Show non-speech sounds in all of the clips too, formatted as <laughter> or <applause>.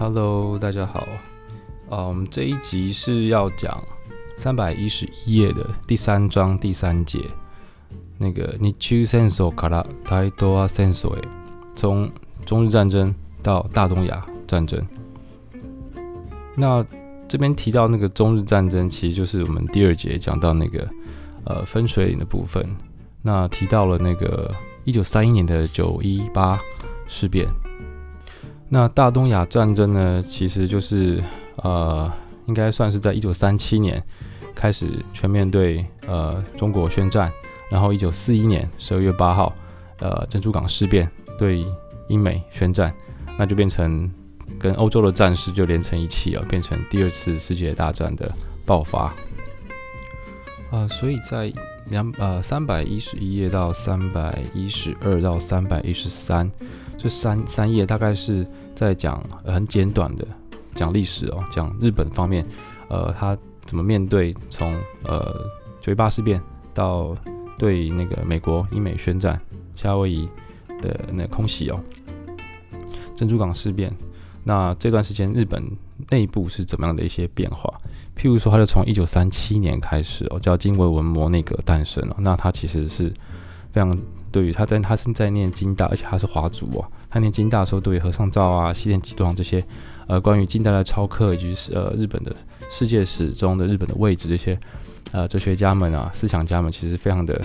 Hello，大家好。啊，我们这一集是要讲三百一十一页的第三章第三节，那个日中戦争から大东亚戦争へ，从中日战争到大东亚战争。那这边提到那个中日战争，其实就是我们第二节讲到那个呃分水岭的部分。那提到了那个一九三一年的九一八事变。 那大东亚战争呢，其实就是呃，应该算是在一九三七年开始全面对呃中国宣战，然后一九四一年十二月八号，呃珍珠港事变对英美宣战，那就变成跟欧洲的战事就连成一气啊，变成第二次世界大战的爆发。啊、所以在两呃三百一十一页到三百一十二到三百一十三这三三页大概是。在讲很简短的讲历史哦，讲日本方面，呃，他怎么面对从呃九一八事变到对那个美国英美宣战，夏威夷的那空袭哦，珍珠港事变，那这段时间日本内部是怎么样的一些变化？譬如说，他就从一九三七年开始哦，叫金文文麿内阁诞生了，那他其实是非常。对于他在他是在念金大，而且他是华族哦。他念京大的时候，对和尚照啊、西田几多郎这些，呃，关于近代的超课以及是呃日本的世界史中的日本的位置这些，呃，哲学家们啊、思想家们，其实非常的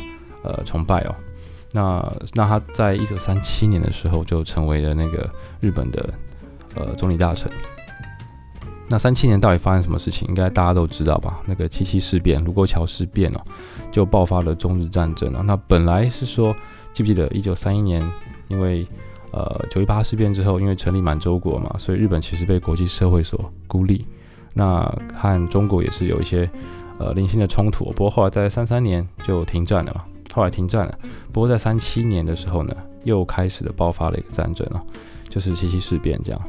呃崇拜哦。那那他在一九三七年的时候就成为了那个日本的呃总理大臣。那三七年到底发生什么事情？应该大家都知道吧？那个七七事变、卢沟桥事变哦，就爆发了中日战争哦。那本来是说。记不记得一九三一年，因为呃九一八事变之后，因为成立满洲国嘛，所以日本其实被国际社会所孤立。那和中国也是有一些呃零星的冲突，不过后来在三三年就停战了嘛。后来停战了，不过在三七年的时候呢，又开始了爆发了一个战争哦，就是七七事变这样。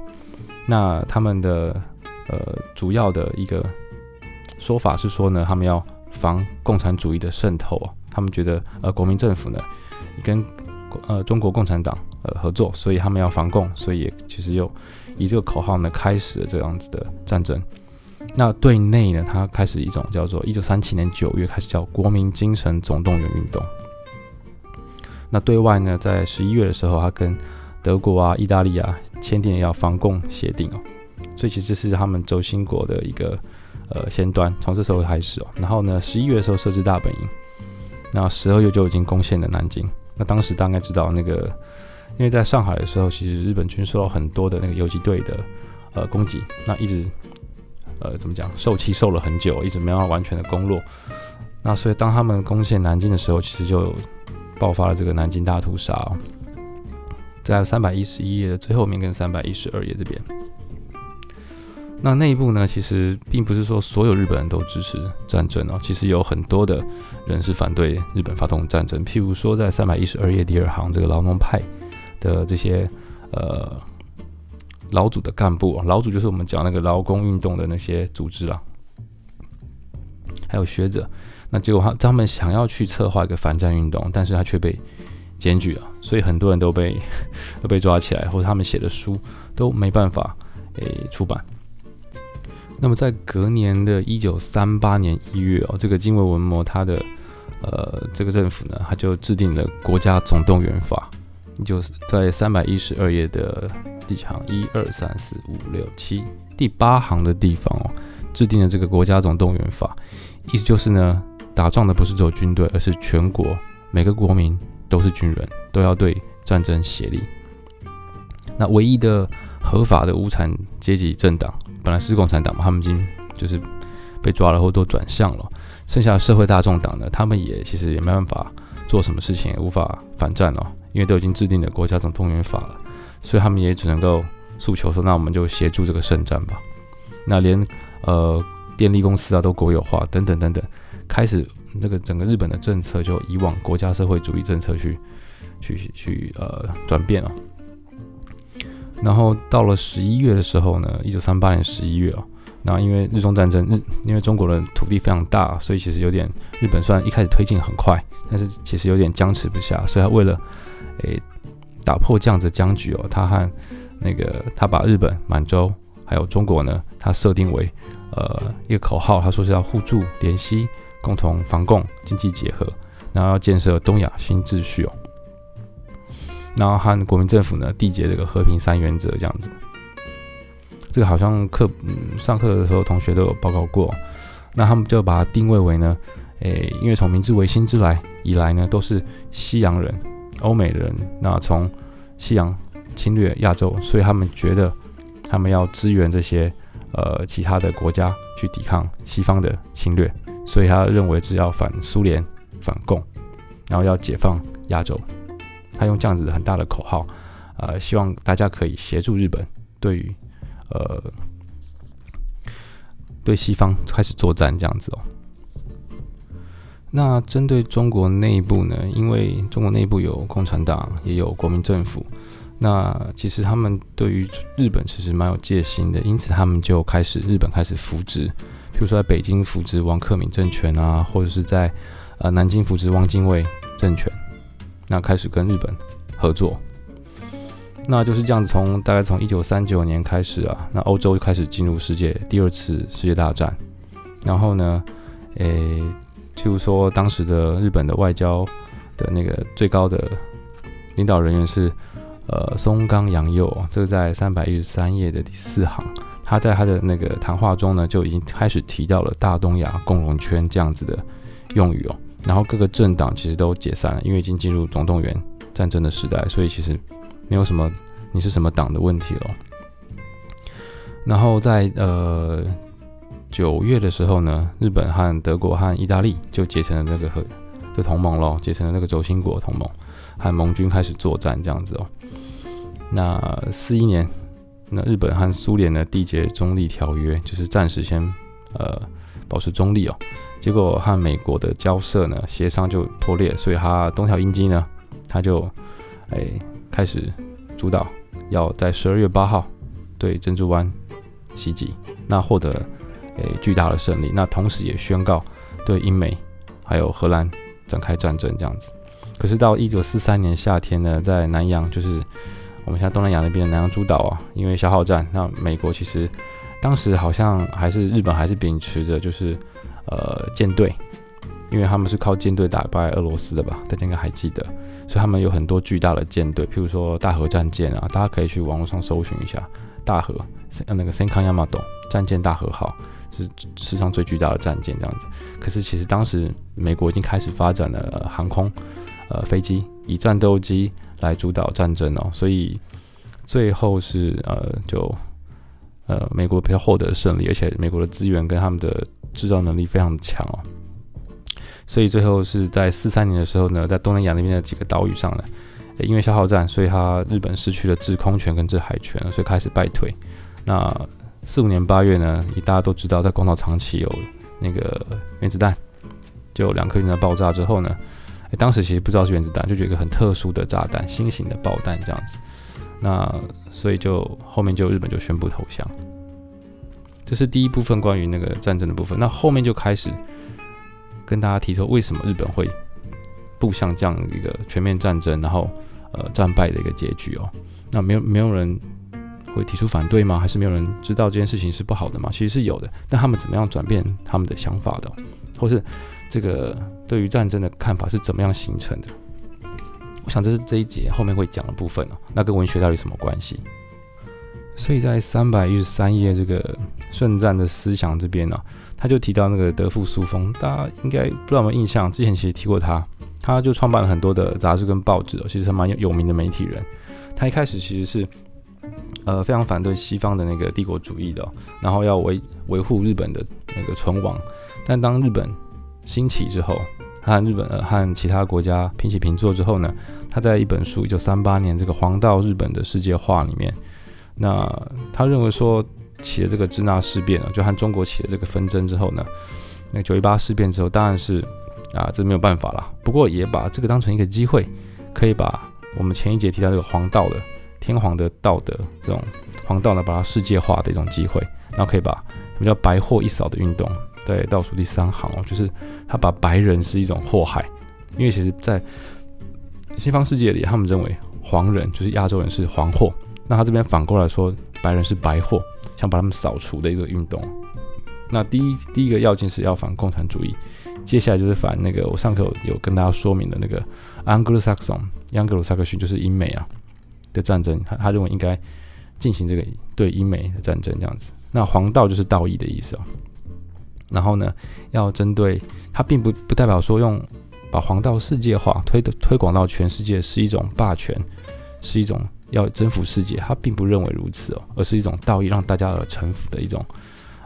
那他们的呃主要的一个说法是说呢，他们要防共产主义的渗透啊，他们觉得呃国民政府呢。跟呃中国共产党合作，所以他们要防共，所以也其实又以这个口号呢开始了这样子的战争。那对内呢，他开始一种叫做一九三七年九月开始叫国民精神总动员运动。那对外呢，在十一月的时候，他跟德国啊、意大利啊签订要防共协定哦。所以其实是他们轴心国的一个呃先端，从这时候开始哦。然后呢，十一月的时候设置大本营。那十二月就已经攻陷了南京。那当时大概知道那个，因为在上海的时候，其实日本军受到很多的那个游击队的呃攻击，那一直呃怎么讲，受气受了很久，一直没有完全的攻落。那所以当他们攻陷南京的时候，其实就爆发了这个南京大屠杀。在三百一十一页的最后面跟三百一十二页这边。那内部呢，其实并不是说所有日本人都支持战争哦，其实有很多的人是反对日本发动战争。譬如说，在三百一十二页第二行，这个劳农派的这些呃劳组的干部，劳组就是我们讲那个劳工运动的那些组织啊，还有学者。那结果他他们想要去策划一个反战运动，但是他却被检举了，所以很多人都被 <laughs> 都被抓起来，或者他们写的书都没办法诶出版。那么在隔年的一九三八年一月哦，这个近卫文麿他的呃这个政府呢，他就制定了国家总动员法，就是在三百一十二页的第几行？一二三四五六七第八行的地方哦，制定了这个国家总动员法，意思就是呢，打仗的不是只有军队，而是全国每个国民都是军人，都要对战争协力。那唯一的合法的无产阶级政党。本来是共产党嘛，他们已经就是被抓了，或都转向了。剩下社会大众党呢，他们也其实也没办法做什么事情，也无法反战哦，因为都已经制定了国家总动员法了，所以他们也只能够诉求说，那我们就协助这个圣战吧。那连呃电力公司啊都国有化，等等等等，开始这个整个日本的政策就以往国家社会主义政策去去去呃转变了。然后到了十一月的时候呢，一九三八年十一月哦，那因为日中战争，日因为中国的土地非常大，所以其实有点日本虽然一开始推进很快，但是其实有点僵持不下，所以他为了诶打破这样子僵局哦，他和那个他把日本满洲还有中国呢，他设定为呃一个口号，他说是要互助联系，共同防共，经济结合，然后要建设东亚新秩序哦。然后和国民政府呢缔结这个和平三原则这样子。这个好像课嗯上课的时候同学都有报告过。那他们就把它定位为呢，诶，因为从明治维新之来以来呢，都是西洋人、欧美人，那从西洋侵略亚洲，所以他们觉得他们要支援这些呃其他的国家去抵抗西方的侵略，所以他认为是要反苏联、反共，然后要解放亚洲。他用这样子很大的口号，呃，希望大家可以协助日本对于呃。对西方开始作战这样子哦。那针对中国内部呢？因为中国内部有共产党，也有国民政府。那其实他们对于日本其实蛮有戒心的，因此他们就开始日本开始扶植，比如说在北京扶植王克敏政权啊，或者是在呃南京扶植汪精卫政权，那开始跟日本合作。那就是这样子，从大概从一九三九年开始啊，那欧洲就开始进入世界第二次世界大战。然后呢，诶，譬如说当时的日本的外交的那个最高的领导人员是呃松冈洋右，这个在三百一十三页的第四行，他在他的那个谈话中呢就已经开始提到了大东亚共荣圈这样子的用语哦。然后各个政党其实都解散了，因为已经进入总动员战争的时代，所以其实。没有什么你是什么党的问题了。然后在呃九月的时候呢，日本和德国和意大利就结成了那个和的同盟咯，结成了那个轴心国同盟，和盟军开始作战这样子哦。那四一年，那日本和苏联呢缔结中立条约，就是暂时先呃保持中立哦。结果和美国的交涉呢协商就破裂，所以他东条英机呢他就哎。开始主导要在十二月八号对珍珠湾袭击，那获得诶巨大的胜利。那同时也宣告对英美还有荷兰展开战争这样子。可是到一九四三年夏天呢，在南洋，就是我们现在东南亚那边的南洋诸岛啊，因为消耗战，那美国其实当时好像还是日本还是秉持着就是呃舰队，因为他们是靠舰队打败俄罗斯的吧？大家应该还记得。所以他们有很多巨大的舰队，譬如说大和战舰啊，大家可以去网络上搜寻一下大和，那个 Senkan Yamato 战舰大和号是世上最巨大的战舰这样子。可是其实当时美国已经开始发展了、航空，呃飞机以战斗机来主导战争哦，所以最后是呃就呃美国比较获得胜利，而且美国的资源跟他们的制造能力非常强哦。所以最后是在四三年的时候呢，在东南亚那边的几个岛屿上呢，因为消耗战，所以他日本失去了制空权跟制海权，所以开始败退。那四五年八月呢，以大家都知道，在广岛长崎有那个原子弹，就两颗原子弹爆炸之后呢，诶，当时其实不知道是原子弹，就觉得一个很特殊的炸弹，新型的爆弹这样子。那所以就后面就日本就宣布投降。这是第一部分关于那个战争的部分，那后面就开始。跟大家提出为什么日本会步向这样一个全面战争，然后呃战败的一个结局哦。那没有没有人会提出反对吗？还是没有人知道这件事情是不好的吗？其实是有的。但他们怎么样转变他们的想法的，或是这个对于战争的看法是怎么样形成的？我想这是这一节后面会讲的部分哦。那跟文学到底什么关系？所以在三百一十三页这个圣战的思想这边呢、他就提到那个德富苏峰，大家应该不知道有没有印象？之前其实提过他，他就创办了很多的杂志跟报纸哦，其实蛮有名的媒体人。他一开始其实是呃非常反对西方的那个帝国主义的、然后要维维护日本的那个存亡。但当日本兴起之后，和日本和其他国家平起平坐之后呢，他在一本书一九三八年这个《黄道日本的世界化》里面。那他认为说起了这个支那事变啊，就和中国起了这个纷争之后呢，那九一八事变之后，当然是啊，这没有办法了。不过也把这个当成一个机会，可以把我们前一节提到这个黄道的天皇的道德这种黄道呢，把它世界化的一种机会，然后可以把什么叫白货一扫的运动，在倒数第三行哦，就是他把白人是一种祸害，因为其实在西方世界里，他们认为黄人就是亚洲人是黄祸。那他这边反过来说，白人是白货，想把他们扫除的一个运动。那第一第一个要件是要反共产主义，接下来就是反那个我上课有跟大家说明的那个 Anglo-Saxon，盎格鲁撒克逊就是英美啊的战争，他他认为应该进行这个对英美的战争这样子。那黄道就是道义的意思哦。然后呢，要针对他，并不不代表说用把黄道世界化推的推广到全世界是一种霸权，是一种要征服世界，他并不认为如此哦，而是一种道义让大家而臣服的一种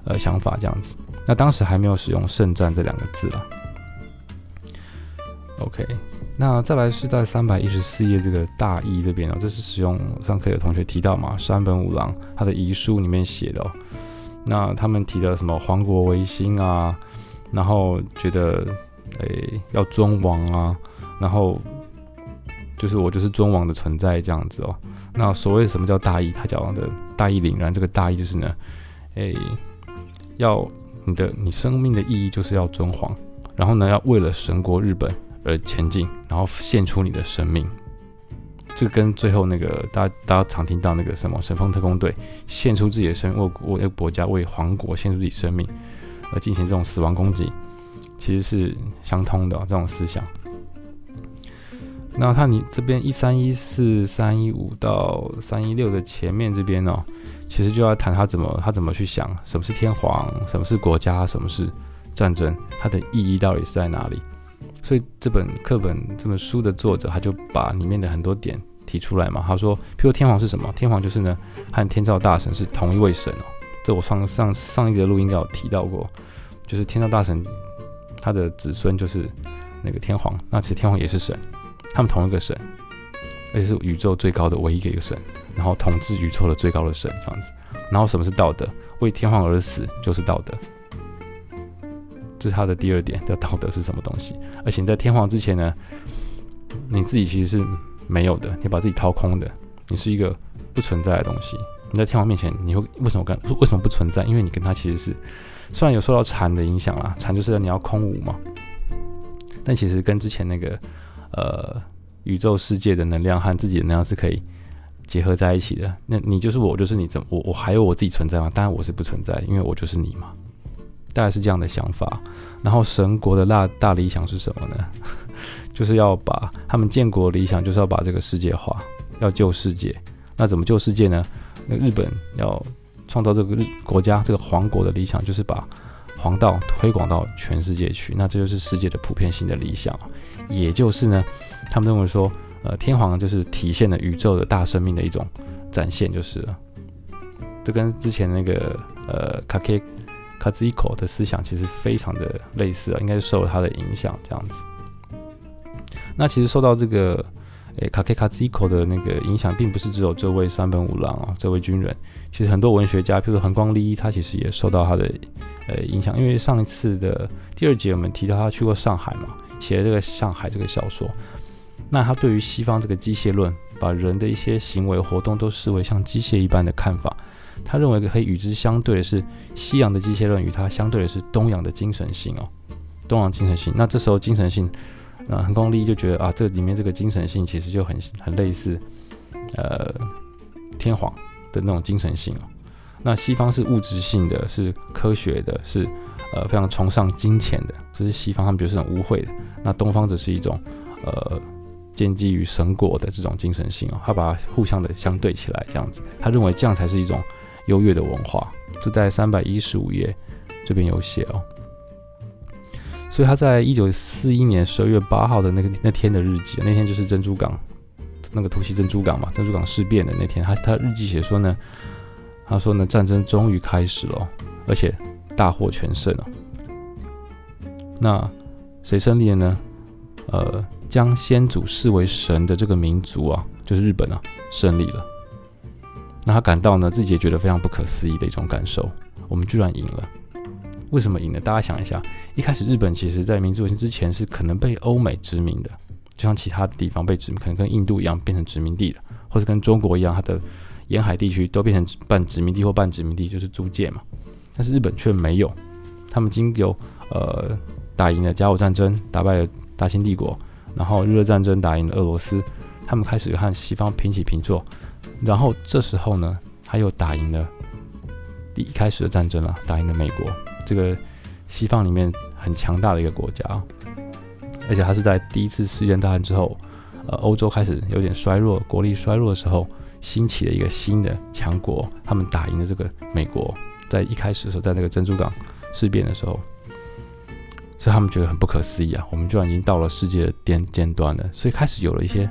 呃想法这样子。那当时还没有使用圣战这两个字啊。OK，那再来是在三百一十四页这个大义这边哦，这是使用上课有同学提到嘛，山本五郎他的遗书里面写的哦。那他们提的什么皇国维新啊，然后觉得诶、要尊王啊，然后就是我就是尊王的存在这样子哦。那所谓什么叫大义？他讲的大义凛然，这个大义就是呢，诶、要你的你生命的意义就是要尊皇，然后呢要为了神国日本而前进，然后献出你的生命。这跟最后那个大家大家常听到那个什么神风特攻队献出自己的生命，为为国家为皇国献出自己生命而进行这种死亡攻击，其实是相通的、这种思想。那他你这边一三一四三一五到三一六的前面这边哦，其实就要谈他怎么他怎么去想什么是天皇，什么是国家，什么是战争，它的意义到底是在哪里？所以这本课本这本书的作者他就把里面的很多点提出来嘛。他说，譬如天皇是什么？天皇就是呢，和天照大神是同一位神哦。这我上上上一个录音有提到过，就是天照大神他的子孙就是那个天皇。那其实天皇也是神，他们同一个神，而且是宇宙最高的唯一的一个神，然后统治宇宙的最高的神这样子。然后什么是道德？为天皇而死就是道德。这是他的第二点，叫道德是什么东西？而且你在天皇之前呢，你自己其实是没有的，你把自己掏空的，你是一个不存在的东西。你在天皇面前，你会为什么跟为什么不存在？因为你跟他其实是虽然有受到禅的影响啦，禅就是你要空无嘛，但其实跟之前那个呃宇宙世界的能量和自己的能量是可以结合在一起的。那你就是我，我就是你，怎么我我还有我自己存在吗？当然我是不存在，因为我就是你嘛。大概是这样的想法，然后神国的大大理想是什么呢？<laughs> 就是要把他们建国理想，就是要把这个世界化，要救世界。那怎么救世界呢？那日本要创造这个日国家，这个皇国的理想，就是把皇道推广到全世界去。那这就是世界的普遍性的理想，也就是呢，他们认为说，呃，天皇就是体现了宇宙的大生命的一种展现，就是了。这跟之前那个呃卡 K。卡兹伊口的思想其实非常的类似啊，应该是受了他的影响这样子。那其实受到这个诶卡克卡兹伊口的那个影响，并不是只有这位山本五郎啊，这位军人。其实很多文学家，譬如横光利一，他其实也受到他的呃影响。因为上一次的第二节我们提到他去过上海嘛，写了这个《上海》这个小说。那他对于西方这个机械论，把人的一些行为活动都视为像机械一般的看法。他认为可以与之相对的是西洋的机械论，与它相对的是东洋的精神性哦，东洋精神性。那这时候精神性，啊，横光利就觉得啊，这里面这个精神性其实就很很类似，呃，天皇的那种精神性哦。那西方是物质性的，是科学的，是呃非常崇尚金钱的，这是西方他们觉得是很污秽的。那东方则是一种呃建基于神果的这种精神性哦，他把它互相的相对起来，这样子，他认为这样才是一种。优越的文化，这在三百一十五页这边有写哦。所以他在一九四一年十二月八号的那个那天的日记，那天就是珍珠港那个突袭珍珠港嘛，珍珠港事变的那天，他他日记写说呢，他说呢，战争终于开始了，而且大获全胜了。那谁胜利了呢？呃，将先祖视为神的这个民族啊，就是日本啊，胜利了。那他感到呢，自己也觉得非常不可思议的一种感受。我们居然赢了，为什么赢呢？大家想一下，一开始日本其实在明治维新之前是可能被欧美殖民的，就像其他的地方被殖民，可能跟印度一样变成殖民地的，或者跟中国一样，它的沿海地区都变成半殖民地或半殖民地，就是租界嘛。但是日本却没有，他们经由呃打赢了甲午战争，打败了大清帝国，然后日俄战争打赢了俄罗斯，他们开始和西方平起平坐。然后这时候呢，他又打赢了第一开始的战争了，打赢了美国这个西方里面很强大的一个国家，而且他是在第一次世界大战之后，呃，欧洲开始有点衰弱，国力衰弱的时候，兴起了一个新的强国，他们打赢了这个美国，在一开始的时候，在那个珍珠港事变的时候，所以他们觉得很不可思议啊，我们居然已经到了世界的巅尖端了，所以开始有了一些。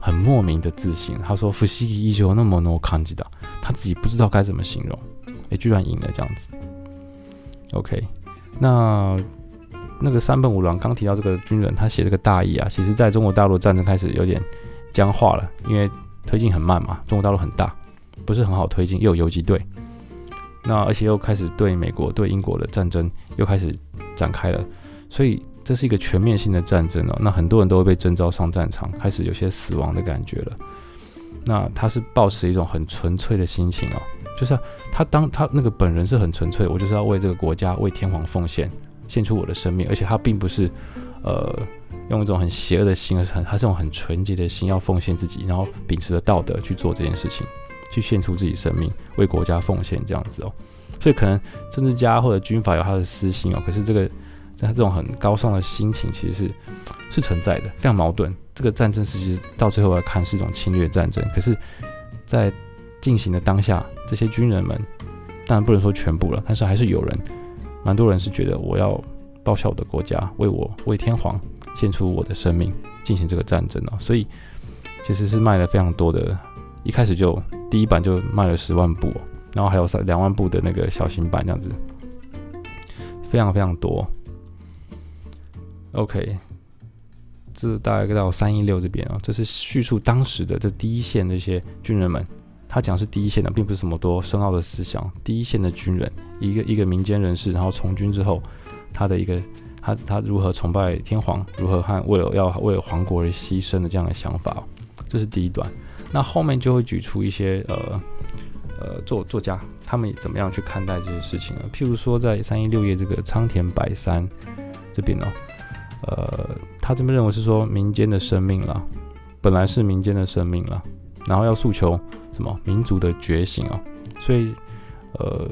很莫名的自信，他说：“伏羲依旧那么那么抗击的，他自己不知道该怎么形容，哎，居然赢了这样子。OK，那那个山本五郎刚提到这个军人，他写这个大意啊，其实在中国大陆战争开始有点僵化了，因为推进很慢嘛，中国大陆很大，不是很好推进，又有游击队，那而且又开始对美国对英国的战争又开始展开了，所以。”这是一个全面性的战争哦，那很多人都会被征召上战场，开始有些死亡的感觉了。那他是抱持一种很纯粹的心情哦，就是他当他那个本人是很纯粹，我就是要为这个国家、为天皇奉献，献出我的生命，而且他并不是呃用一种很邪恶的心，而是很他是用很纯洁的心要奉献自己，然后秉持着道德去做这件事情，去献出自己生命，为国家奉献这样子哦。所以可能政治家或者军阀有他的私心哦，可是这个。在这种很高尚的心情，其实是是存在的，非常矛盾。这个战争其实到最后来看是一种侵略战争，可是，在进行的当下，这些军人们当然不能说全部了，但是还是有人，蛮多人是觉得我要报效我的国家，为我为天皇献出我的生命，进行这个战争哦。所以其实是卖了非常多的，一开始就第一版就卖了十万部，然后还有三两万部的那个小型版这样子，非常非常多。OK，这大概到三一六这边啊，这是叙述当时的这第一线那些军人们，他讲是第一线的，并不是什么多深奥的思想。第一线的军人，一个一个民间人士，然后从军之后，他的一个他他如何崇拜天皇，如何和为了要为了皇国而牺牲的这样的想法哦，这是第一段。那后面就会举出一些呃呃作作家，他们怎么样去看待这些事情呢？譬如说在三一六页这个仓田百三这边呢。呃，他这边认为是说民间的生命了，本来是民间的生命了，然后要诉求什么民族的觉醒啊，所以呃，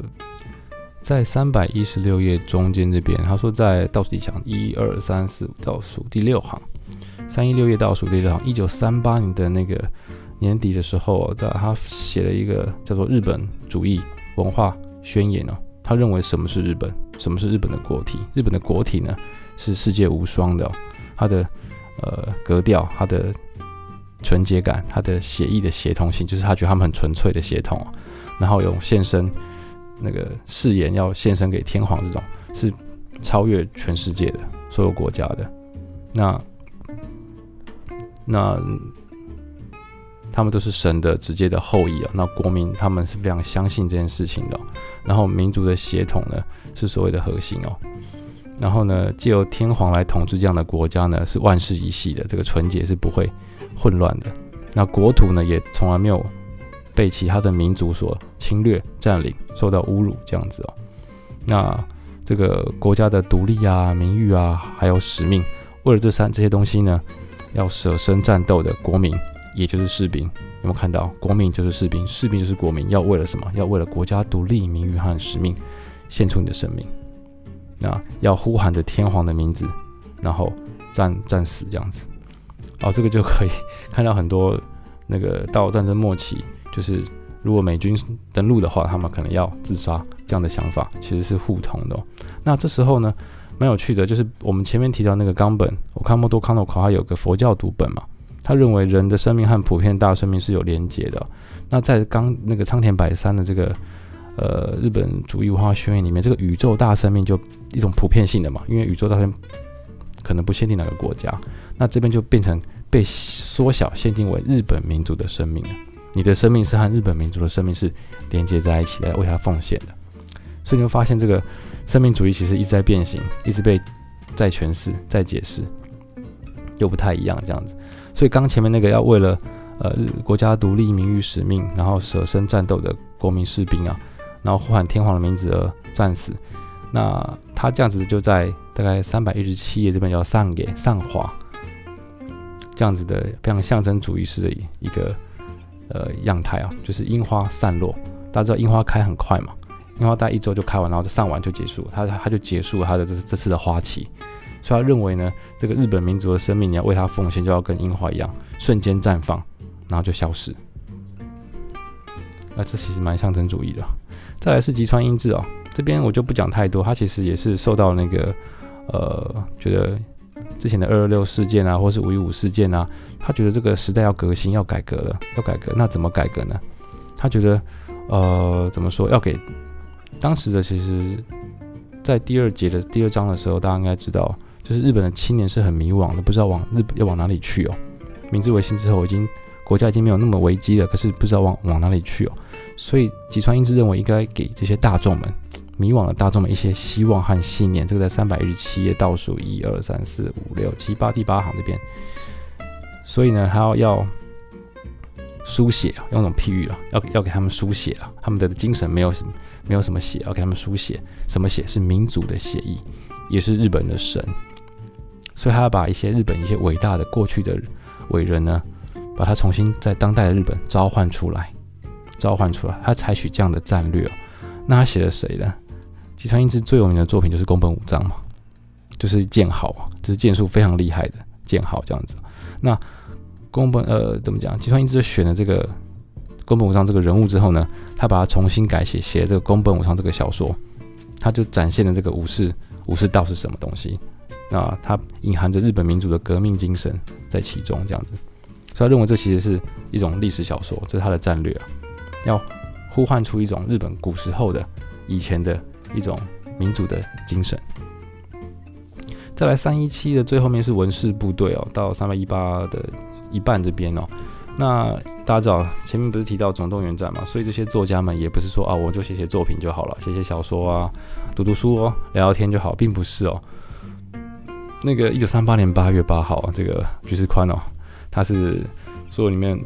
在三百一十六页中间这边，他说在倒数第几行，一二三四五倒数第六行，三一六页倒数第六行，一九三八年的那个年底的时候，在他写了一个叫做《日本主义文化宣言》哦，他认为什么是日本，什么是日本的国体，日本的国体呢？是世界无双的，哦，它的呃格调，它的纯洁感，它的血液的协同性，就是他觉得他们很纯粹的协同，然后有献身那个誓言要献身给天皇这种，是超越全世界的所有国家的。那那他们都是神的直接的后裔啊，那国民他们是非常相信这件事情的，然后民族的协同呢，是所谓的核心哦。然后呢，借由天皇来统治这样的国家呢，是万世一系的，这个纯洁是不会混乱的。那国土呢，也从来没有被其他的民族所侵略、占领、受到侮辱这样子哦。那这个国家的独立啊、名誉啊，还有使命，为了这三这些东西呢，要舍身战斗的国民，也就是士兵，有没有看到？国民就是士兵，士兵就是国民，要为了什么？要为了国家独立、名誉和使命，献出你的生命。那要呼喊着天皇的名字，然后战战死这样子，哦，这个就可以 <laughs> 看到很多那个到战争末期，就是如果美军登陆的话，他们可能要自杀这样的想法，其实是互通的。那这时候呢，蛮有趣的，就是我们前面提到那个冈本，我看莫多康诺考他有个佛教读本嘛，他认为人的生命和普遍大生命是有连结的。那在刚那个仓田百三的这个。呃，日本主义文化宣言里面，这个宇宙大生命就一种普遍性的嘛，因为宇宙大生命可能不限定哪个国家，那这边就变成被缩小限定为日本民族的生命了。你的生命是和日本民族的生命是连接在一起的，为他奉献的。所以你会发现，这个生命主义其实一直在变形，一直被再诠释、再解释，又不太一样这样子。所以刚前面那个要为了呃国家独立、名誉、使命，然后舍身战斗的国民士兵啊。然后呼喊天皇的名字而战死，那他这样子就在大概三百一十七页这边叫上给上华，这样子的非常象征主义式的一个呃样态啊，就是樱花散落，大家知道樱花开很快嘛，樱花大概一周就开完，然后就上完就结束，他他就结束了他的这这次的花期。所以他认为呢，这个日本民族的生命你要为他奉献，就要跟樱花一样，瞬间绽放，然后就消失。那这其实蛮象征主义的。再来是吉川英治哦，这边我就不讲太多，他其实也是受到那个呃，觉得之前的二二六事件啊，或是五一五事件啊，他觉得这个时代要革新，要改革了，要改革。那怎么改革呢？他觉得呃，怎么说？要给当时的其实，在第二节的第二章的时候，大家应该知道。就是日本的青年是很迷惘的，不知道往日本要往哪里去哦。明治维新之后，已经国家已经没有那么危机了，可是不知道往往哪里去哦。所以吉川英治认为应该给这些大众们迷惘的大众们一些希望和信念。这个在三百一十七页倒数一二三四五六七八第八行这边。所以呢，他要要书写啊用那种譬喻了，要要给他们书写了，他们的精神没有没有什么写，要给他们书写什么写是民族的写意，也是日本的神。所以他要把一些日本一些伟大的过去的伟人呢，把他重新在当代的日本召唤出来，召唤出来。他采取这样的战略。那他写了谁呢？吉川英治最有名的作品就是宫本武藏嘛，就是剑豪，就是剑术非常厉害的剑豪这样子。那宫本呃怎么讲？吉川英治选了这个宫本武藏这个人物之后呢，他把它重新改写，写这个宫本武藏这个小说，他就展现了这个武士武士道是什么东西。那它隐含着日本民族的革命精神在其中，这样子，所以他认为这其实是一种历史小说，这是他的战略啊，要呼唤出一种日本古时候的以前的一种民族的精神。再来三一七的最后面是文士部队哦，到三百一八的一半这边哦，那大家知道前面不是提到总动员战嘛，所以这些作家们也不是说啊，我就写写作品就好了，写写小说啊，读读书哦，聊聊天就好，并不是哦。那个一九三八年八月八号，这个橘石宽哦，他是所有里面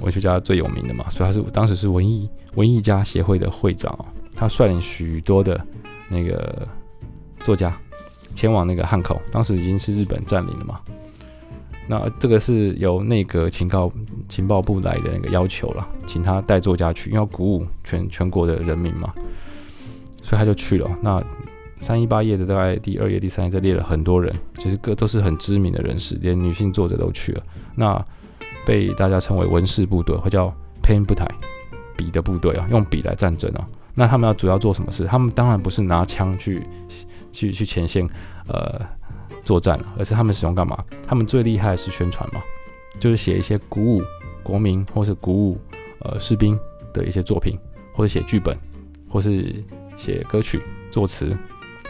文学家最有名的嘛，所以他是当时是文艺文艺家协会的会长，他率领许多的那个作家前往那个汉口，当时已经是日本占领了嘛。那这个是由内阁情报情报部来的那个要求了，请他带作家去，因为要鼓舞全全国的人民嘛，所以他就去了。那三一八页的大概第二页、第三页，这列了很多人，其实各都是很知名的人士，连女性作者都去了。那被大家称为文士部队，或叫 pen 部队，笔的部队啊，用笔来战争啊。那他们要主要做什么事？他们当然不是拿枪去去去前线呃作战了，而是他们使用干嘛？他们最厉害的是宣传嘛，就是写一些鼓舞国民或是鼓舞呃士兵的一些作品，或者写剧本，或是写歌曲作词。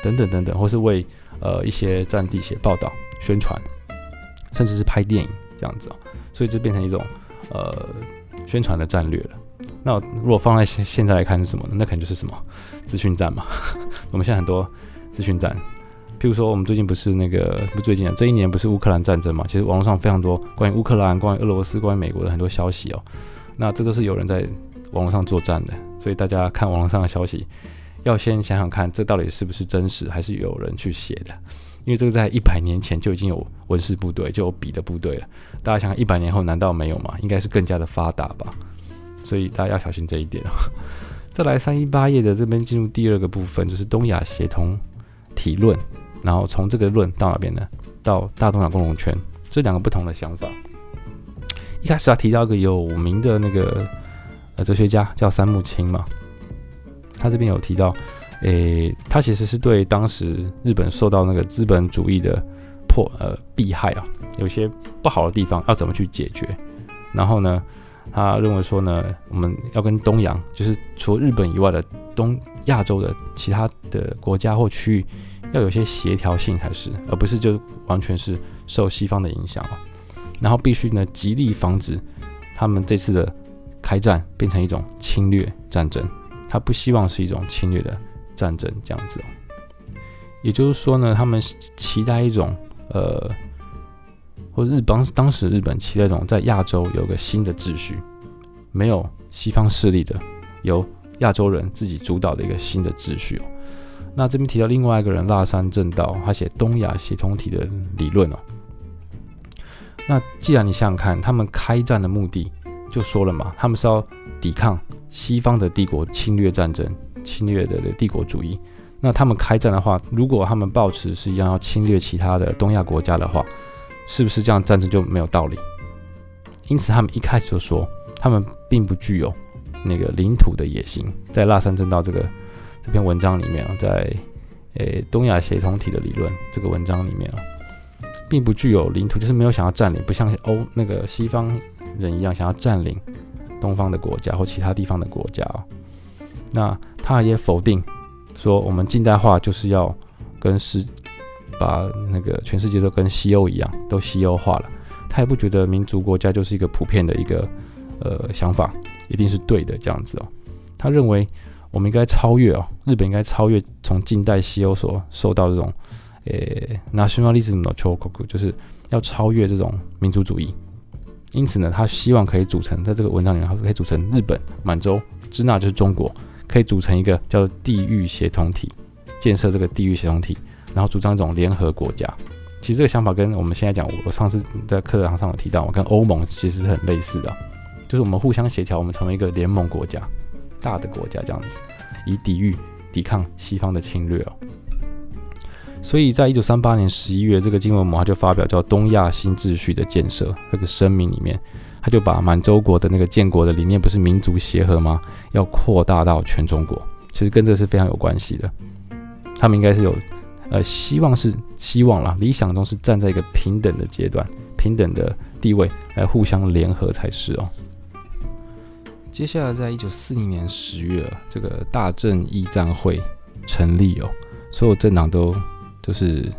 等等等等，或是为呃一些战地写报道、宣传，甚至是拍电影这样子哦，所以这变成一种呃宣传的战略了。那如果放在现现在来看是什么呢？那肯定就是什么资讯战嘛。<laughs> 我们现在很多资讯战，譬如说我们最近不是那个不最近啊，这一年不是乌克兰战争嘛？其实网络上非常多关于乌克兰、关于俄罗斯、关于美国的很多消息哦。那这都是有人在网络上作战的，所以大家看网络上的消息。要先想想看，这到底是不是真实，还是有人去写的？因为这个在一百年前就已经有文士部队，就有笔的部队了。大家想想，一百年后难道没有吗？应该是更加的发达吧。所以大家要小心这一点。<laughs> 再来三一八页的这边进入第二个部分，就是东亚协同体论。然后从这个论到哪边呢？到大东亚共荣圈，这两个不同的想法。一开始他提到一个有名的那个呃哲学家叫三木清嘛。他这边有提到，诶、他其实是对当时日本受到那个资本主义的迫呃弊害啊，有些不好的地方要怎么去解决。然后呢，他认为说呢，我们要跟东洋，就是除日本以外的东亚洲的其他的国家或区域，要有些协调性才是，而不是就完全是受西方的影响啊。然后必须呢，极力防止他们这次的开战变成一种侵略战争。他不希望是一种侵略的战争这样子哦，也就是说呢，他们期待一种呃，或日本当时日本期待一种在亚洲有个新的秩序，没有西方势力的，由亚洲人自己主导的一个新的秩序哦。那这边提到另外一个人腊山正道，他写东亚协同体的理论哦。那既然你想想看，他们开战的目的就说了嘛，他们是要抵抗。西方的帝国侵略战争、侵略的帝国主义。那他们开战的话，如果他们抱持是一样要侵略其他的东亚国家的话，是不是这样战争就没有道理？因此，他们一开始就说，他们并不具有那个领土的野心。在腊山正道这个这篇文章里面啊，在诶东亚协同体的理论这个文章里面啊，并不具有领土，就是没有想要占领，不像欧那个西方人一样想要占领东方的国家或其他地方的国家。那他也否定说，我们近代化就是要跟世把那个全世界都跟西欧一样，都西欧化了。他也不觉得民族国家就是一个普遍的一个呃想法，一定是对的这样子哦。他认为我们应该超越哦，日本应该超越从近代西欧所受到这种呃 nationalism 的 chokoku，就是要超越这种民族主义。因此呢，他希望可以组成，在这个文章里面，他可以组成日本、满洲、支那就是中国，可以组成一个叫做地域协同体，建设这个地域协同体，然后主张一种联合国家。其实这个想法跟我们现在讲，我上次在课堂上有提到，我跟欧盟其实是很类似的，就是我们互相协调，我们成为一个联盟国家，大的国家这样子，以抵御、抵抗西方的侵略哦。所以在一九三八年十一月，这个金文模他就发表叫《东亚新秩序的建设》这个声明里面，他就把满洲国的那个建国的理念不是民族协和吗？要扩大到全中国，其实跟这是非常有关系的。他们应该是有。呃，希望是希望啦，理想中是站在一个平等的阶段、平等的地位来互相联合才是哦。接下来，在一九四零年十月，这个大正义战会成立哦，所有政党都就是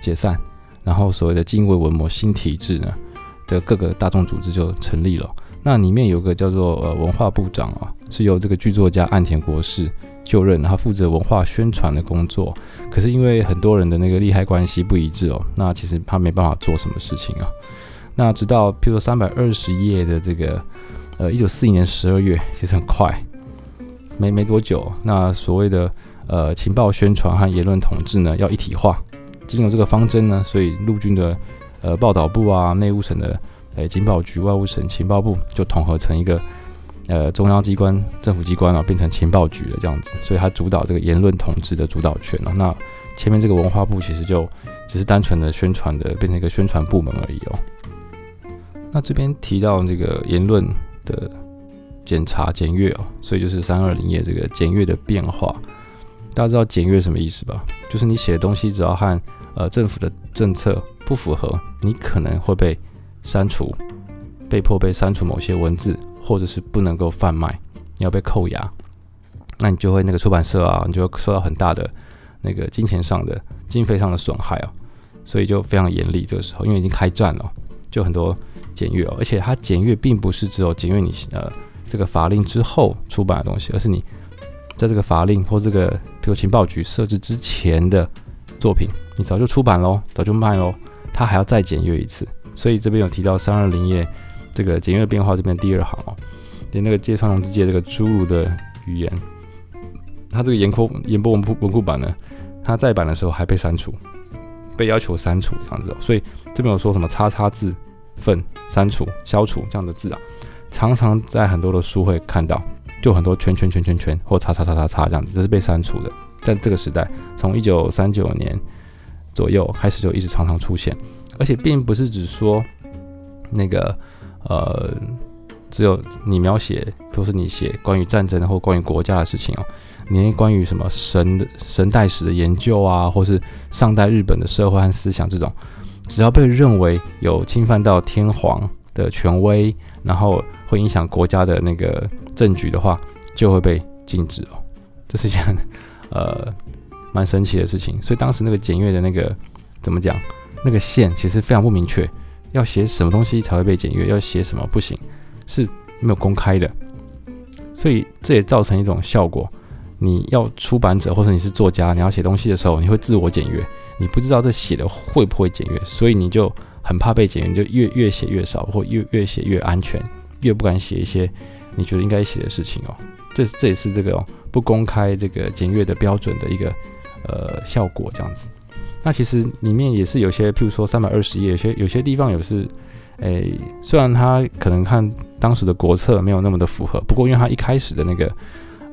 解散，然后所谓的近卫文麿新体制呢的各个大众组织就成立了。那里面有个叫做呃文化部长啊，是由这个剧作家岸田国士。就任，他负责文化宣传的工作，可是因为很多人的那个利害关系不一致哦，那其实他没办法做什么事情啊。那直到譬如说三百二十页的这个，呃，一九四一年十二月，其实很快，没没多久，那所谓的呃情报宣传和言论统治呢，要一体化，经由这个方针呢，所以陆军的呃报道部啊，内务省的呃情报局、外务省情报部就统合成一个。呃，中央机关、政府机关啊，变成情报局了这样子，所以他主导这个言论统治的主导权了。那前面这个文化部其实就只是单纯的宣传的，变成一个宣传部门而已哦。那这边提到这个言论的检查检阅哦，所以就是三二零页这个检阅的变化。大家知道检阅什么意思吧？就是你写的东西只要和呃政府的政策不符合，你可能会被删除，被迫被删除某些文字。或者是不能够贩卖，你要被扣押，那你就会那个出版社啊，你就会受到很大的那个金钱上的、经费上的损害啊，所以就非常严厉。这个时候，因为已经开战了，就很多检阅哦，而且它检阅并不是只有检阅你呃这个法令之后出版的东西，而是你在这个法令或这个比如情报局设置之前的作品，你早就出版喽，早就卖喽，它还要再检阅一次。所以这边有提到三二零页。这个检阅变化这边第二行哦，连那个芥川龙之介这个侏儒的语言，他这个演播演播文库文库版呢，他再版的时候还被删除，被要求删除这样子，所以这边有说什么叉叉字份删除消除这样的字啊，常常在很多的书会看到，就很多圈圈圈圈圈或叉叉叉叉叉这样子，这是被删除的。在这个时代，从一九三九年左右开始就一直常常出现，而且并不是只说那个。呃，只有你描写，比如说你写关于战争或关于国家的事情哦，你关于什么神的神代史的研究啊，或是上代日本的社会和思想这种，只要被认为有侵犯到天皇的权威，然后会影响国家的那个政局的话，就会被禁止哦。这是一件呃蛮神奇的事情。所以当时那个检阅的那个怎么讲，那个线其实非常不明确。要写什么东西才会被检阅？要写什么不行，是没有公开的，所以这也造成一种效果：你要出版者或者你是作家，你要写东西的时候，你会自我检阅，你不知道这写的会不会检阅，所以你就很怕被检阅，你就越越写越少，或越越写越安全，越不敢写一些你觉得应该写的事情哦。这这也是这个不公开这个检阅的标准的一个呃效果，这样子。那其实里面也是有些，譬如说三百二十页，有些有些地方也是，诶，虽然他可能看当时的国策没有那么的符合，不过因为他一开始的那个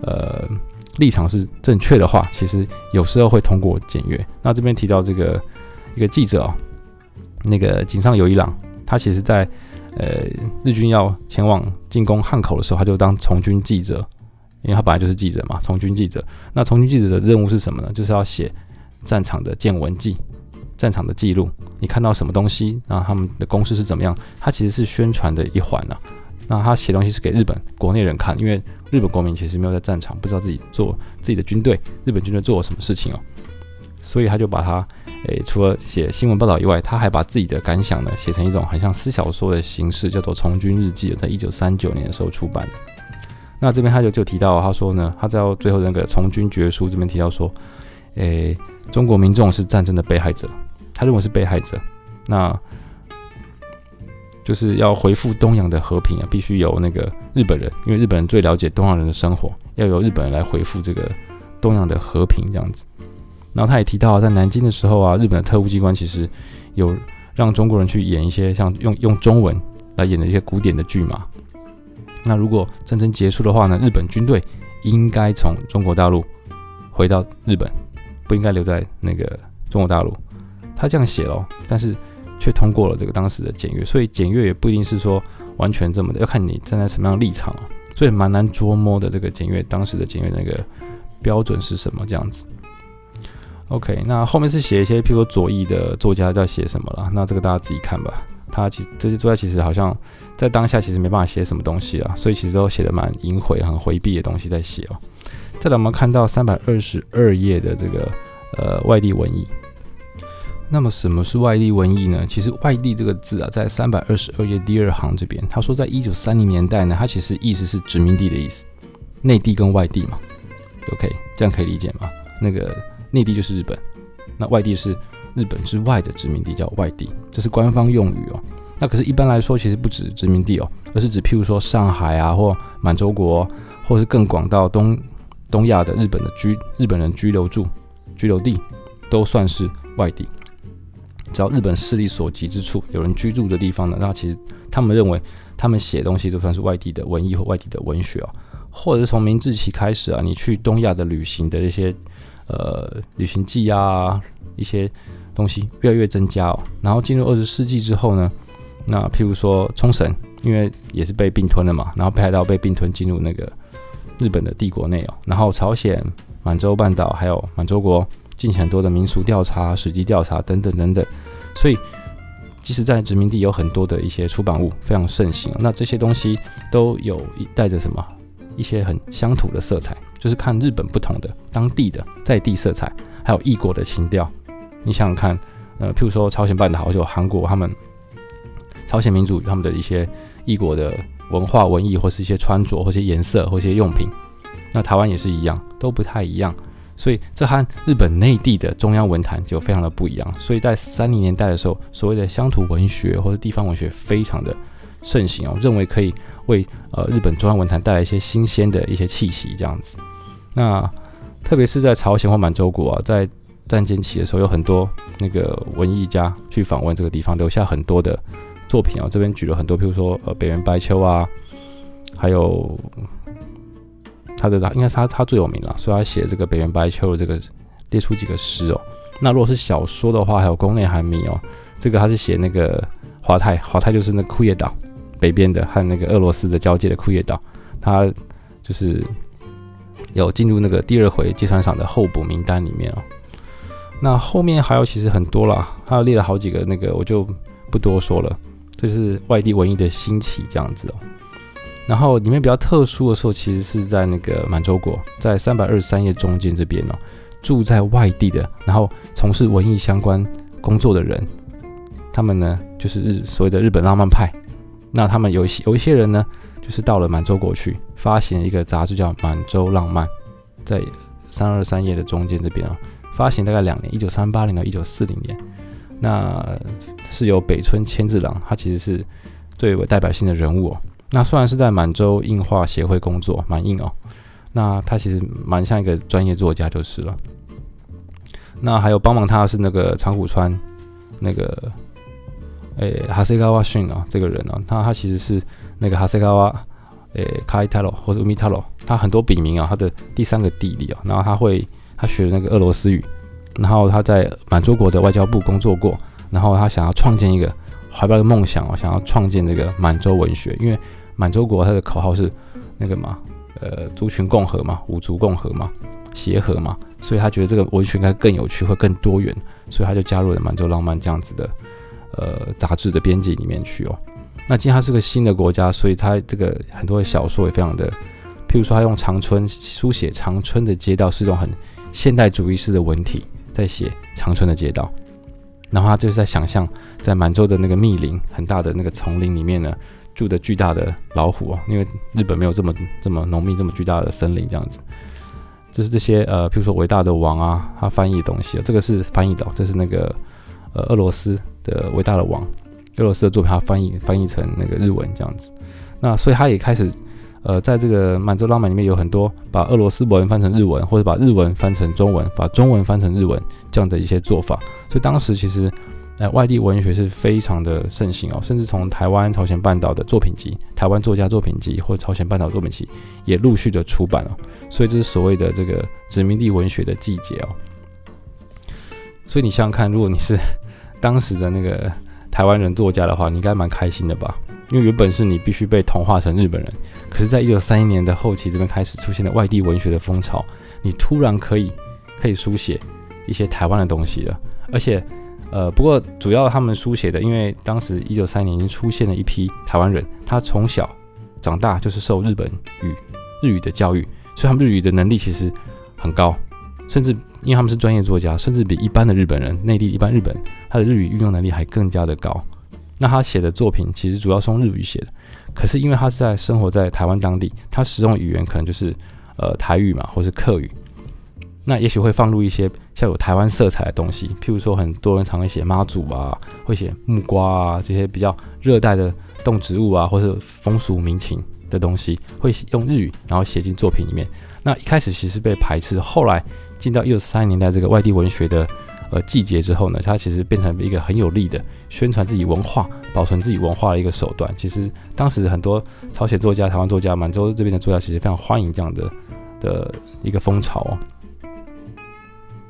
呃立场是正确的话，其实有时候会通过检阅。那这边提到这个一个记者哦，那个井上有一郎，他其实在呃日军要前往进攻汉口的时候，他就当从军记者。因为他本来就是记者嘛，从军记者。那从军记者的任务是什么呢？就是要写战场的见闻记，战场的记录。你看到什么东西，然后他们的攻势是怎么样？他其实是宣传的一环啊。那他写东西是给日本国内人看，因为日本国民其实没有在战场，不知道自己做自己的军队，日本军队做了什么事情哦。所以他就把他，诶，除了写新闻报道以外，他还把自己的感想呢写成一种很像私小说的形式，叫做《从军日记》，在一九三九年的时候出版的。那这边他就就提到，他说呢，他在最后那个从军决书这边提到说，诶，中国民众是战争的被害者，他认为是被害者，那就是要恢复东洋的和平啊，必须由那个日本人，因为日本人最了解东洋人的生活，要由日本人来恢复这个东洋的和平这样子。然后他也提到，在南京的时候啊，日本的特务机关其实有让中国人去演一些像用用中文来演的一些古典的剧嘛。那如果战争结束的话呢？日本军队应该从中国大陆回到日本，不应该留在那个中国大陆。他这样写咯，但是却通过了这个当时的检阅，所以检阅也不一定是说完全这么的，要看你站在什么样的立场哦。所以蛮难捉摸的，这个检阅当时的检阅那个标准是什么这样子。OK，那后面是写一些，譬如说左翼的作家在写什么了，那这个大家自己看吧。他其实这些作家其实好像在当下其实没办法写什么东西啊，所以其实都写的蛮隐晦、很回避的东西在写哦。再来我们看到三百二十二页的这个呃外地文艺。那么什么是外地文艺呢？其实外地这个字啊，在三百二十二页第二行这边，他说在一九三零年代呢，它其实意思是殖民地的意思，内地跟外地嘛，OK，这样可以理解吗？那个内地就是日本，那外地是。日本之外的殖民地叫外地，这是官方用语哦。那可是，一般来说，其实不止殖民地哦，而是指譬如说上海啊，或满洲国，或是更广到东东亚的日本的居日本人居留住居留地，都算是外地。只要日本势力所及之处，有人居住的地方呢，那其实他们认为他们写东西都算是外地的文艺或外地的文学哦。或者是从明治期开始啊，你去东亚的旅行的一些呃旅行记啊，一些。东西越来越增加哦，然后进入二十世纪之后呢，那譬如说冲绳，因为也是被并吞了嘛，然后北海道被并吞进入那个日本的帝国内哦，然后朝鲜、满洲半岛还有满洲国进行很多的民俗调查、史迹调查等等等等，所以即使在殖民地有很多的一些出版物非常盛行，那这些东西都有带着什么一些很乡土的色彩，就是看日本不同的当地的在地色彩，还有异国的情调。你想想看，呃，譬如说朝鲜半岛，就韩国，他们朝鲜民族他们的一些异国的文化、文艺，或是一些穿着，或一些颜色，或一些用品。那台湾也是一样，都不太一样。所以这和日本内地的中央文坛就非常的不一样。所以在三零年代的时候，所谓的乡土文学或者地方文学非常的盛行哦，认为可以为呃日本中央文坛带来一些新鲜的一些气息这样子。那特别是在朝鲜或满洲国啊，在战间期的时候，有很多那个文艺家去访问这个地方，留下很多的作品啊。这边举了很多，譬如说呃北原白秋啊，还有他的应该是他他最有名了，所以他写这个北原白秋的这个列出几个诗哦。那如果是小说的话，还有宫内含弥哦，这个他是写那个华泰，华泰就是那个库页岛北边的和那个俄罗斯的交界的库页岛，他就是有进入那个第二回芥川赏的候补名单里面哦。那后面还有其实很多啦，还有列了好几个，那个我就不多说了。这是外地文艺的兴起这样子哦。然后里面比较特殊的时候，其实是在那个满洲国，在三百二十三页中间这边哦，住在外地的，然后从事文艺相关工作的人，他们呢就是日所谓的日本浪漫派。那他们有一些有一些人呢，就是到了满洲国去发行一个杂志叫《满洲浪漫》，在三二三页的中间这边哦。发行大概两年，一九三八年到一九四零年，那是由北村千治郎，他其实是最为代表性的人物哦。那虽然是在满洲印画协会工作，满印哦，那他其实蛮像一个专业作家就是了。那还有帮忙他是那个长谷川那个诶哈塞高瓦逊啊，这个人啊，他他其实是那个哈塞高瓦诶卡伊泰罗或者乌米泰罗，他很多笔名啊，他的第三个弟弟啊，然后他会他学那个俄罗斯语，然后他在满洲国的外交部工作过，然后他想要创建一个怀抱的梦想哦，想要创建这个满洲文学，因为满洲国它的口号是那个嘛，呃，族群共和嘛，五族共和嘛，协和嘛，所以他觉得这个文学应该更有趣，会更多元。所以他就加入了《满洲浪漫》这样子的呃杂志的编辑里面去哦。那既然它是个新的国家，所以它这个很多的小说也非常的，譬如说他用长春书写长春的街道，是一种很现代主义式的文体在写长春的街道。然后他就是在想象在满洲的那个密林很大的那个丛林里面呢，住的巨大的老虎哦，因为日本没有这么这么浓密这么巨大的森林这样子。就是这些呃，譬如说伟大的王啊，他翻译的东西啊，这个是翻译的，这是那个呃俄罗斯的伟大的王，俄罗斯的作品，他翻译翻译成那个日文这样子。那所以他也开始呃，在这个满洲浪漫里面有很多把俄罗斯文翻成日文，或者把日文翻成中文，把中文翻成日文这样的一些做法。所以当时其实。呃，外地文学是非常的盛行哦，甚至从台湾、朝鲜半岛的作品集、台湾作家作品集或朝鲜半岛作品集也陆续的出版了，所以这是所谓的这个殖民地文学的季节哦。所以你想想看，如果你是当时的那个台湾人作家的话，你应该蛮开心的吧？因为原本是你必须被同化成日本人，可是，在一九三一年的后期这边开始出现了外地文学的风潮，你突然可以可以书写一些台湾的东西了，而且。呃，不过主要他们书写的，因为当时一九三年已经出现了一批台湾人，他从小长大就是受日本语日语的教育，所以他们日语的能力其实很高，甚至因为他们是专业作家，甚至比一般的日本人，内地一般日本他的日语运用能力还更加的高。那他写的作品其实主要是用日语写的，可是因为他是在生活在台湾当地，他使用语言可能就是呃台语嘛，或是客语。那也许会放入一些像有台湾色彩的东西，譬如说很多人常会写妈祖啊，会写木瓜啊这些比较热带的动植物啊，或是风俗民情的东西，会用日语然后写进作品里面。那一开始其实被排斥，后来进到一九三零年代这个外地文学的呃季节之后呢，它其实变成一个很有力的宣传自己文化、保存自己文化的一个手段。其实当时很多朝鲜作家、台湾作家、满洲这边的作家其实非常欢迎这样的的一个风潮哦。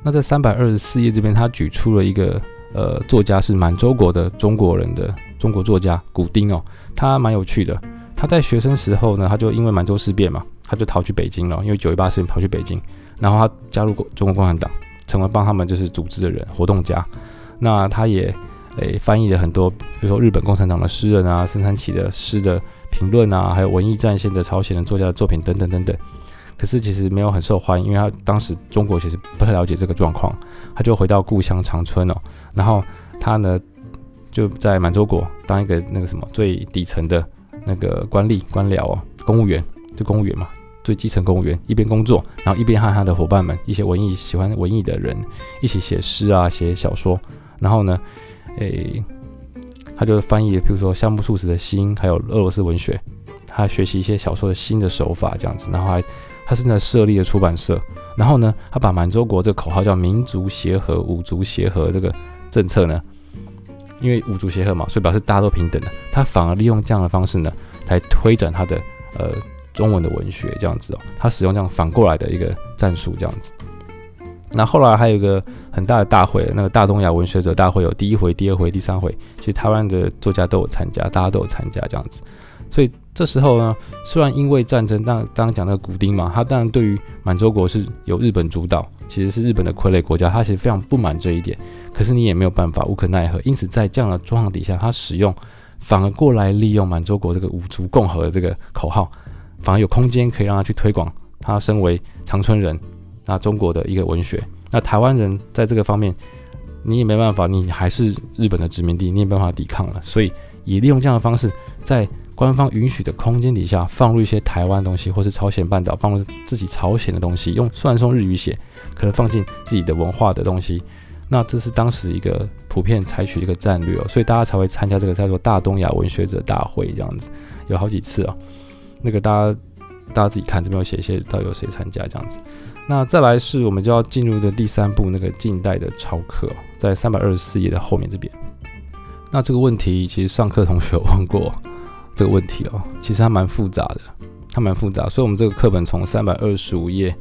那在三百二十四页这边，他举出了一个呃作家是满洲国的中国人的中国作家古丁哦，他蛮有趣的。他在学生时候呢，他就因为满洲事变嘛，他就逃去北京了，因为九一八事变跑去北京，然后他加入过中国共产党，成为帮他们就是组织的人活动家。那他也诶、翻译了很多，比如说日本共产党的诗人啊，森山启的诗的评论啊，还有文艺战线的朝鲜人作家的作品等等等等。可是其实没有很受欢迎，因为他当时中国其实不太了解这个状况，他就回到故乡长春哦，然后他呢就在满洲国当一个那个什么最底层的那个官吏官僚哦，公务员就公务员嘛，最基层公务员，一边工作，然后一边和他的伙伴们一些文艺喜欢文艺的人一起写诗啊，写小说，然后呢，诶，他就翻译，比如说夏目漱石的心，还有俄罗斯文学，他学习一些小说的新的手法这样子，然后还。他现在设立了出版社，然后呢，他把满洲国这个口号叫“民族协和、五族协和”这个政策呢，因为五族协和嘛，所以表示大家都平等的。他反而利用这样的方式呢，来推展他的呃中文的文学这样子哦。他使用这样反过来的一个战术这样子。那后来还有一个很大的大会，那个大东亚文学者大会有第一回、第二回、第三回，其实台湾的作家都有参加，大家都有参加这样子。所以这时候呢，虽然因为战争，当刚刚讲那个古丁嘛，他当然对于满洲国是由日本主导，其实是日本的傀儡国家，他其实非常不满这一点。可是你也没有办法，无可奈何。因此在这样的状况底下，他使用反而过来利用满洲国这个五族共和的这个口号，反而有空间可以让他去推广他身为长春人，那中国的一个文学。那台湾人在这个方面，你也没办法，你还是日本的殖民地，你也没办法抵抗了。所以以利用这样的方式，在官方允许的空间底下放入一些台湾东西，或是朝鲜半岛放入自己朝鲜的东西，用虽然用日语写，可能放进自己的文化的东西，那这是当时一个普遍采取的一个战略哦，所以大家才会参加这个叫做大东亚文学者大会这样子，有好几次哦。那个大家大家自己看这边有写一些到底有谁参加这样子。那再来是我们就要进入的第三部那个近代的潮客，在三百二十四页的后面这边。那这个问题其实上课同学有问过这个问题哦，其实还蛮复杂的，还蛮复杂，所以我们这个课本从三百二十五页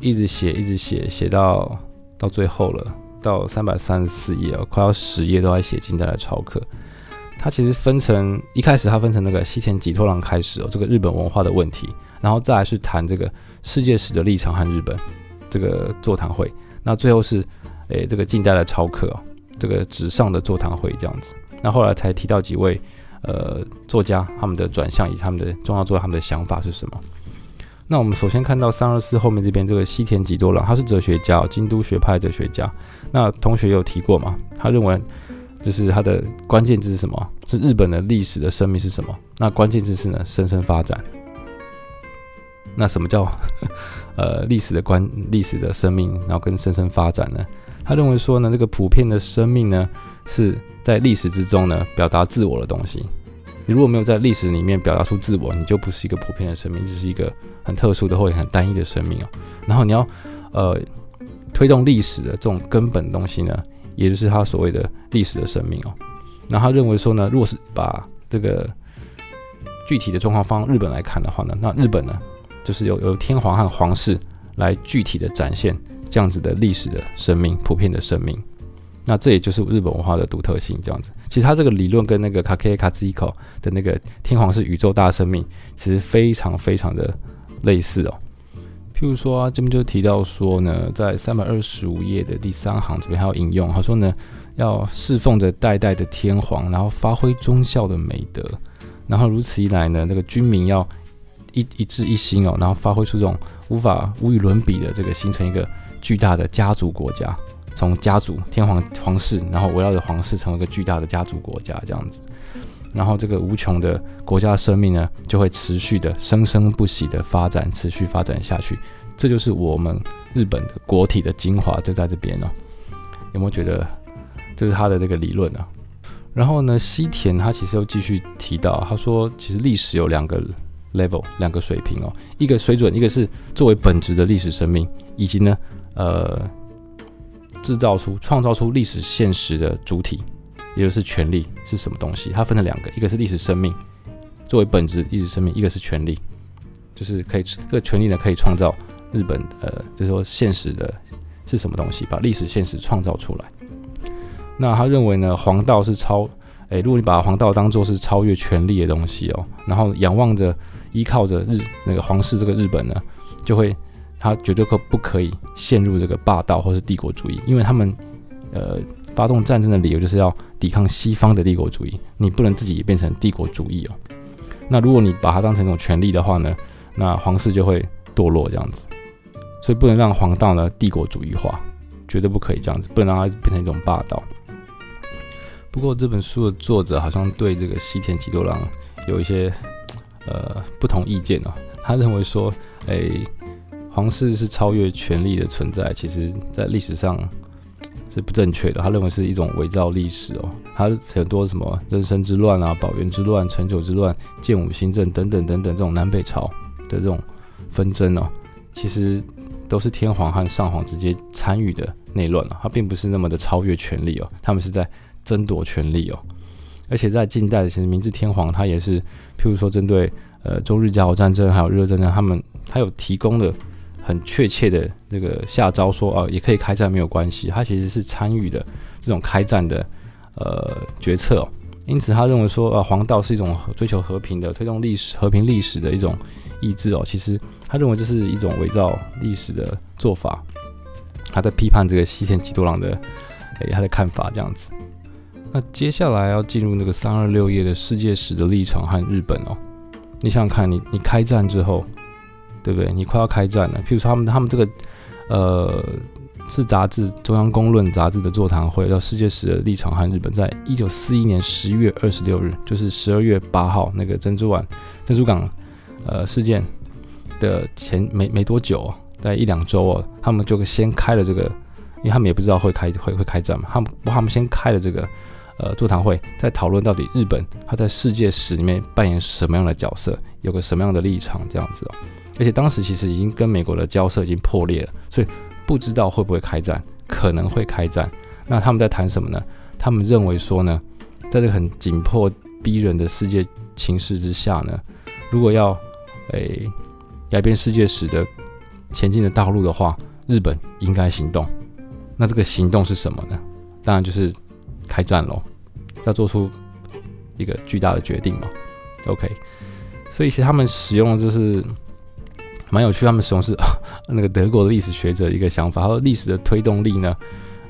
一直写，一直写，写到到最后了，到三百三十四页哦，快要十页都在写近代的潮课。它其实分成一开始它分成那个西田几托郎开始哦，这个日本文化的问题，然后再来是谈这个世界史的立场和日本这个座谈会，那最后是诶这个近代的超课哦，这个纸上的座谈会这样子。那后来才提到几位呃作家他们的转向以及他们的重要作家他们的想法是什么？那我们首先看到三二四后面这边这个西田几多郎，他是哲学家，京都学派哲学家。那同学有提过吗？他认为就是它的关键字是什么？是日本的历史的生命是什么？那关键字是呢生生发展。那什么叫 <laughs> 呃历史的关历史的生命，然后跟生生发展呢？他认为说呢，这个普遍的生命呢是。在历史之中呢，表达自我的东西。你如果没有在历史里面表达出自我，你就不是一个普遍的生命，只是一个很特殊的或者很单一的生命哦。然后你要呃推动历史的这种根本东西呢，也就是他所谓的历史的生命哦。那他认为说呢，若是把这个具体的状况放日本来看的话呢，那日本呢就是由由天皇和皇室来具体的展现这样子的历史的生命，普遍的生命。那这也就是日本文化的独特性，这样子。其实他这个理论跟那个卡克卡兹伊口的那个天皇是宇宙大生命，其实非常非常的类似哦。譬如说啊，这边就提到说呢，在三百二十五页的第三行这边还有引用，他说呢，要侍奉着代代的天皇，然后发挥忠孝的美德，然后如此一来呢，那个军民要一一致一心哦，然后发挥出这种无法无与伦比的这个，形成一个巨大的家族国家。从家族天皇皇室，然后围绕着皇室成为一个巨大的家族国家这样子，然后这个无穷的国家生命呢，就会持续的生生不息的发展，持续发展下去。这就是我们日本的国体的精华，就在这边哦。有没有觉得这是他的那个理论呢？然后呢，西田他其实又继续提到，他说其实历史有两个 level，两个水平哦，一个水准，一个是作为本质的历史生命，以及呢，呃。制造出、创造出历史现实的主体，也就是权力是什么东西？它分成两个，一个是历史生命作为本质历史生命，一个是权力，就是可以这个权力呢可以创造日本呃，就是说现实的是什么东西，把历史现实创造出来。那他认为呢，皇道是超，诶，如果你把皇道当做是超越权力的东西哦，然后仰望着、依靠着日那个皇室这个日本呢，就会。他绝对可不可以陷入这个霸道或是帝国主义，因为他们呃发动战争的理由就是要抵抗西方的帝国主义，你不能自己变成帝国主义哦。那如果你把它当成一种权力的话呢，那皇室就会堕落这样子，所以不能让皇道呢帝国主义化，绝对不可以这样子，不能让它变成一种霸道。不过这本书的作者好像对这个西田几多郎有一些呃不同意见哦，他认为说，诶、皇室是超越权力的存在，其实在历史上是不正确的。他认为是一种伪造历史哦。他很多什么壬申之乱啊、保元之乱、承久之乱、建武新政等等等等这种南北朝的这种纷争哦，其实都是天皇和上皇直接参与的内乱啊。他并不是那么的超越权力哦，他们是在争夺权力哦。而且在近代的其实明治天皇他也是，譬如说针对呃中日甲午战争还有日俄战争，他们他有提供的。很确切的这个下招说啊，也可以开战没有关系，他其实是参与的这种开战的呃决策哦，因此他认为说啊，皇道是一种追求和平的、推动历史和平历史的一种意志哦，其实他认为这是一种伪造历史的做法，他在批判这个西田几多郎的诶、他的看法这样子。那接下来要进入那个三二六页的世界史的立场和日本哦，你想想看你你开战之后。对不对？你快要开战了。譬如说，他们他们这个，呃，是杂志《中央公论》杂志的座谈会，叫《世界史的立场和日本》，在一九四一年十一月二十六日，就是十二月八号那个珍珠湾、珍珠港，呃，事件的前没没多久，在一两周哦，他们就先开了这个，因为他们也不知道会开会会开战嘛，他们他们先开了这个，呃，座谈会，在讨论到底日本它在世界史里面扮演什么样的角色，有个什么样的立场，这样子哦。而且当时其实已经跟美国的交涉已经破裂了，所以不知道会不会开战，可能会开战。那他们在谈什么呢？他们认为说呢，在这个很紧迫逼人的世界情势之下呢，如果要诶、改变世界史的前进的道路的话，日本应该行动。那这个行动是什么呢？当然就是开战喽，要做出一个巨大的决定嘛。OK，所以其实他们使用的就是蛮有趣，他们使用是 <laughs> 那个德国的历史学者一个想法，他说历史的推动力呢，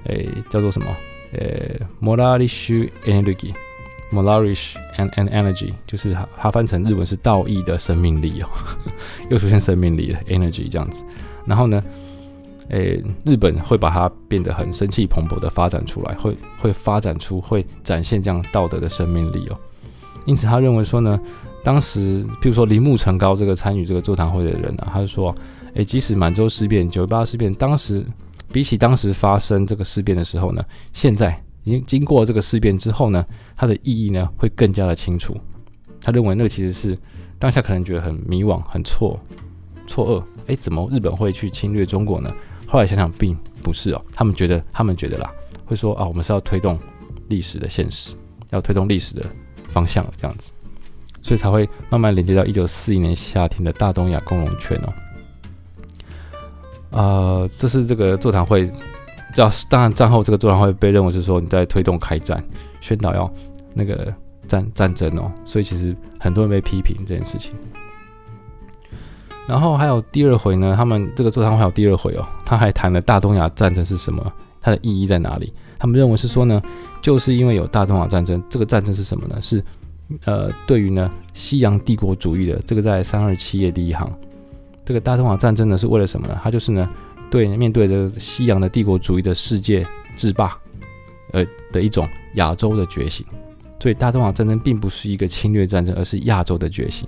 诶、叫做什么？诶、欸、moralische energy，moralische and and energy，就是它它翻成日文是道义的生命力哦，<laughs> 又出现生命力了，energy 这样子。然后呢，诶、日本会把它变得很生气蓬勃的发展出来，会会发展出会展现这样道德的生命力哦。因此他认为说呢，当时譬如说铃木成高这个参与这个座谈会的人啊，他就说，诶、即使满洲事变、九一八事变，当时比起当时发生这个事变的时候呢，现在已经经过这个事变之后呢，它的意义呢会更加的清楚。他认为那个其实是当下可能觉得很迷惘、很错错愕，诶、怎么日本会去侵略中国呢？后来想想，并不是哦。他们觉得，他们觉得啦，会说啊，我们是要推动历史的现实，要推动历史的方向这样子，所以才会慢慢连接到一九四一年夏天的大东亚共荣圈哦。呃，这是这个座谈会，叫当然战后这个座谈会被认为是说你在推动开战，宣导要那个战战争哦，所以其实很多人被批评这件事情。然后还有第二回呢，他们这个座谈会还有第二回哦，他还谈了大东亚战争是什么，它的意义在哪里？他们认为是说呢，就是因为有大东亚战争，这个战争是什么呢？是呃，对于呢西洋帝国主义的这个在三二七页第一行，这个大东亚战争呢是为了什么呢？它就是呢对面对着西洋的帝国主义的世界制霸，呃的一种亚洲的觉醒。所以大东亚战争并不是一个侵略战争，而是亚洲的觉醒。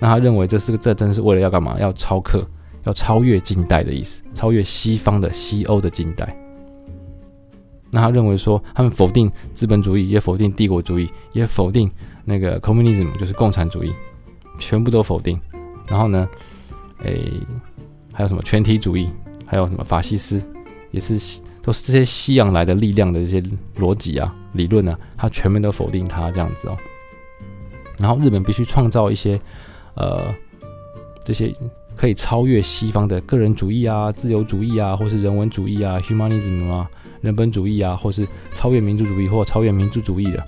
那他认为这是个战争是为了要干嘛？要超克，要超越近代的意思，超越西方的西欧的近代。那他认为说，他们否定资本主义，也否定帝国主义，也否定那个 communism，就是共产主义，全部都否定。然后呢，诶、还有什么全体主义，还有什么法西斯，也是都是这些西洋来的力量的这些逻辑啊、理论啊，他全面都否定他这样子哦。然后日本必须创造一些。呃，这些可以超越西方的个人主义啊、自由主义啊，或是人文主义啊 （humanism） 啊、人本主义啊，或是超越民族主义或超越民族主义的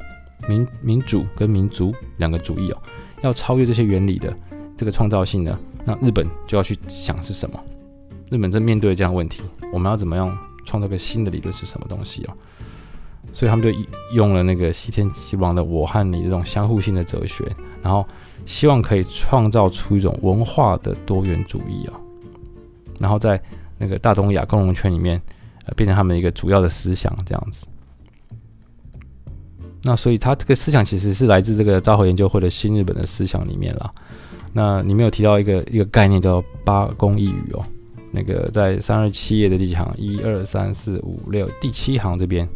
民民主跟民族两个主义哦，要超越这些原理的这个创造性呢，那日本就要去想是什么？日本正面对这样问题，我们要怎么样创造个新的理论是什么东西哦？所以他们就用了那个西田吉郎的“我和你”这种相互性的哲学，然后希望可以创造出一种文化的多元主义啊，然后在那个大东亚共荣圈里面，变成他们一个主要的思想这样子。那所以他这个思想其实是来自这个昭和研究会的新日本的思想里面啦。那你没有提到一个一个概念叫八公一语哦，那个在三二七页的第几行？一二三四五六第七行这边。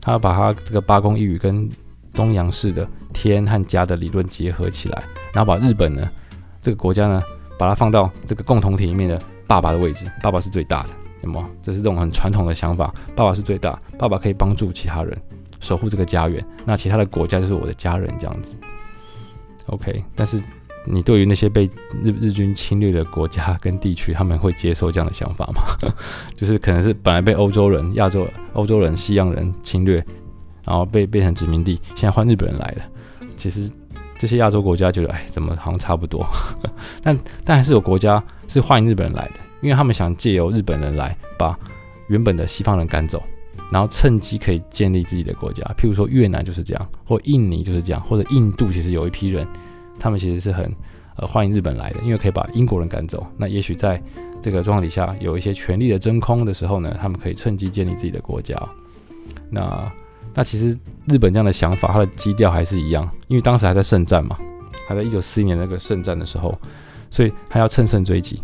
他把他这个八公一语跟东洋式的天和家的理论结合起来，然后把日本呢这个国家呢，把它放到这个共同体里面的爸爸的位置，爸爸是最大的，什么？这是这种很传统的想法，爸爸是最大，爸爸可以帮助其他人守护这个家园，那其他的国家就是我的家人这样子。OK，但是。你对于那些被日日军侵略的国家跟地区，他们会接受这样的想法吗？<laughs> 就是可能是本来被欧洲人、亚洲、欧洲人、西洋人侵略，然后被变成殖民地，现在换日本人来了。其实这些亚洲国家觉得，哎，怎么好像差不多？<laughs> 但但还是有国家是欢迎日本人来的，因为他们想借由日本人来把原本的西方人赶走，然后趁机可以建立自己的国家。譬如说越南就是这样，或印尼就是这样，或者印度其实有一批人。他们其实是很呃欢迎日本来的，因为可以把英国人赶走。那也许在这个状况底下有一些权力的真空的时候呢，他们可以趁机建立自己的国家。那那其实日本这样的想法，它的基调还是一样，因为当时还在圣战嘛，还在一九四一年那个圣战的时候，所以还要乘胜追击，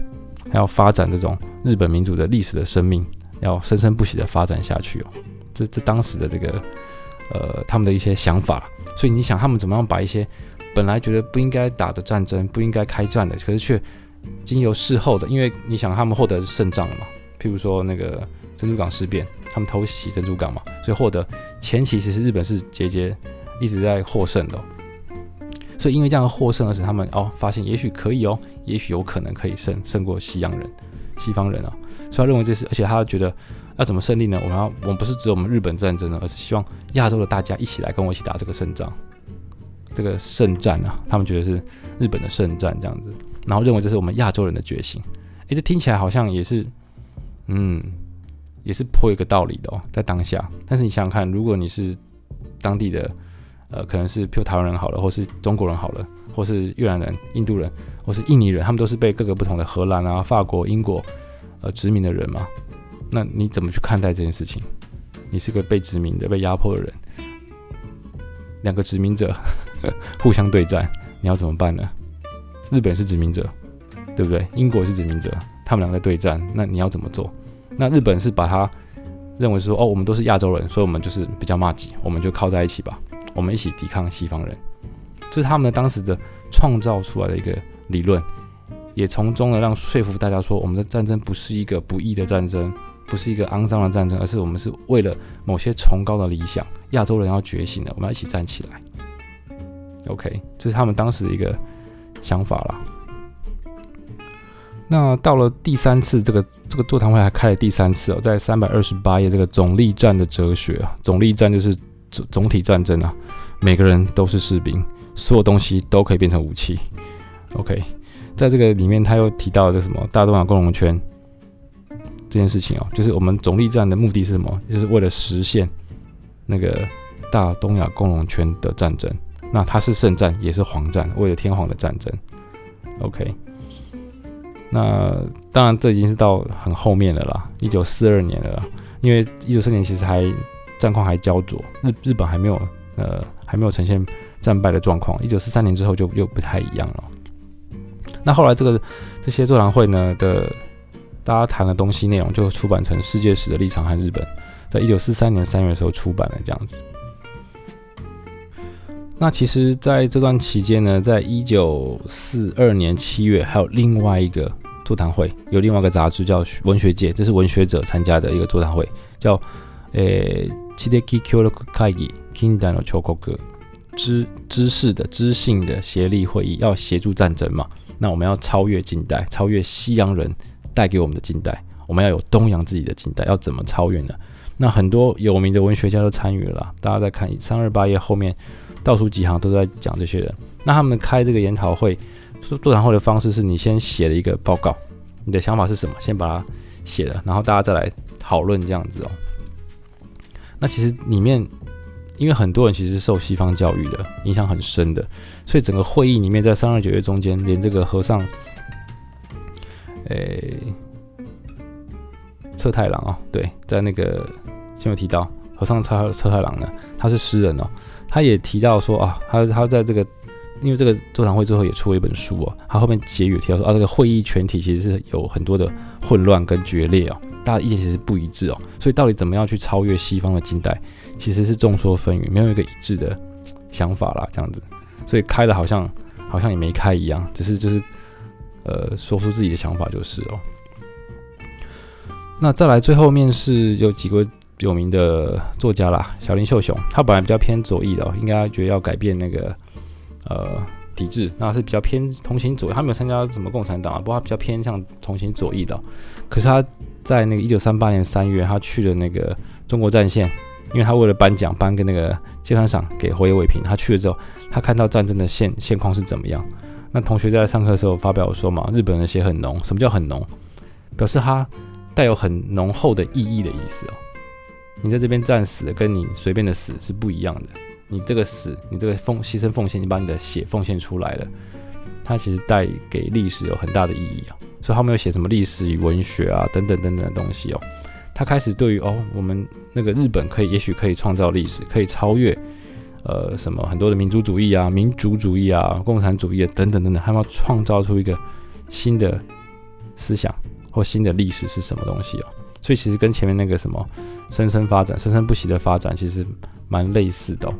还要发展这种日本民族的历史的生命，要生生不息的发展下去哦。这这当时的这个呃他们的一些想法，所以你想他们怎么样把一些。本来觉得不应该打的战争，不应该开战的，可是却经由事后的，因为你想他们获得胜仗了嘛，譬如说那个珍珠港事变，他们偷袭珍珠港嘛，所以获得前期其实日本是节节一直在获胜的、所以因为这样的获胜而使他们哦发现也许可以哦，也许有可能可以胜胜过西洋人、西方人啊、哦，所以他认为这是，而且他觉得要怎么胜利呢？我们要我们不是只有我们日本战争呢，而是希望亚洲的大家一起来跟我一起打这个胜仗。这个圣战啊，他们觉得是日本的圣战这样子，然后认为这是我们亚洲人的觉醒。诶，这听起来好像也是，嗯，也是颇有一个道理的哦，在当下。但是你想想看，如果你是当地的，呃，可能是譬如台湾人好了，或是中国人好了，或是越南人、印度人，或是印尼人，他们都是被各个不同的荷兰啊、法国、英国呃殖民的人嘛，那你怎么去看待这件事情？你是个被殖民的、被压迫的人，两个殖民者。<laughs> 互相对战，你要怎么办呢？日本是殖民者，对不对？英国是殖民者，他们两个在对战，那你要怎么做？那日本是把他认为说，哦，我们都是亚洲人，所以我们就是比较麻吉，我们就靠在一起吧，我们一起抵抗西方人。这是他们当时的创造出来的一个理论，也从中呢让说服大家说，我们的战争不是一个不义的战争，不是一个肮脏的战争，而是我们是为了某些崇高的理想，亚洲人要觉醒的，我们要一起站起来。OK，这是他们当时的一个想法啦。那到了第三次，这个这个座谈会还开了第三次哦，在三百二十八页，这个总力战的哲学啊，总力战就是总总体战争啊，每个人都是士兵，所有东西都可以变成武器。OK，在这个里面，他又提到了这什么大东亚共荣圈这件事情哦，就是我们总力战的目的是什么？就是为了实现那个大东亚共荣圈的战争。那它是圣战，也是皇战，为了天皇的战争。OK，那当然这已经是到很后面了啦，一九四二年了啦。因为一九四年其实还战况还焦灼，日日本还没有呃还没有呈现战败的状况。一九四三年之后就又不太一样了。那后来这个这些座谈会呢的大家谈的东西内容就出版成《世界史的立场和日本》，在一九四三年三月的时候出版了这样子。那其实，在这段期间呢，在一九四二年七月，还有另外一个座谈会，有另外一个杂志叫《文学界》，这是文学者参加的一个座谈会，叫“诶知的协力会议近代の雕刻知知识的知性的协力会议”，要协助战争嘛？那我们要超越近代，超越西洋人带给我们的近代，我们要有东洋自己的近代，要怎么超越呢？那很多有名的文学家都参与了，大家再看三二八页后面。倒数几行都在讲这些人，那他们开这个研讨会、座谈会的方式是你先写了一个报告，你的想法是什么？先把它写了，然后大家再来讨论这样子哦。那其实里面，因为很多人其实是受西方教育的影响很深的，所以整个会议里面，在三二九月中间，连这个和尚，诶，彻太郎啊，对，在那个前面有提到和尚彻彻太郎呢，他是诗人哦。他也提到说啊，他他在这个，因为这个座谈会最后也出了一本书哦，他后面结语提到说啊，这个会议全体其实是有很多的混乱跟决裂哦，大家意见其实不一致哦，所以到底怎么样去超越西方的近代，其实是众说纷纭，没有一个一致的想法啦，这样子，所以开了好像好像也没开一样，只是就是呃说出自己的想法就是哦。那再来最后面是有几个。有名的作家啦，小林秀雄，他本来比较偏左翼的，应该觉得要改变那个呃体制，那是比较偏同情左翼，他没有参加什么共产党啊，不过他比较偏向同情左翼的。可是他在那个一九三八年三月，他去了那个中国战线，因为他为了颁奖颁个那个芥川赏给堀野伟平，他去了之后，他看到战争的现现况是怎么样。那同学在上课的时候发表说嘛，日本人血很浓，什么叫很浓？表示他带有很浓厚的意义的意思哦。你在这边战死，跟你随便的死是不一样的。你这个死，你这个奉牺牲奉献，你把你的血奉献出来了，它其实带给历史有很大的意义啊。所以他没有写什么历史与文学啊等等等等的东西哦。他开始对于哦，我们那个日本可以，也许可以创造历史，可以超越呃什么很多的民族主义啊、民族主义啊、共产主义啊等等等等，他们要创造出一个新的思想或新的历史是什么东西哦。所以其实跟前面那个什么生生发展、生生不息的发展，其实蛮类似的哦。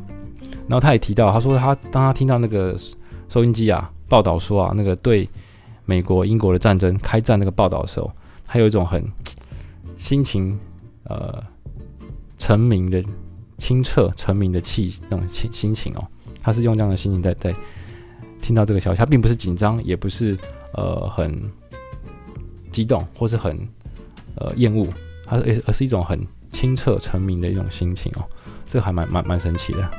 然后他也提到，他说他当他听到那个收音机啊报道说啊，那个对美国、英国的战争开战那个报道的时候，他有一种很心情呃澄明的清澈澄明的气那种心心情哦，他是用这样的心情在在听到这个消息，他并不是紧张，也不是呃很激动或是很呃厌恶，他是而是一种很清澈澄明的一种心情哦，这个还蛮蛮蛮神奇的，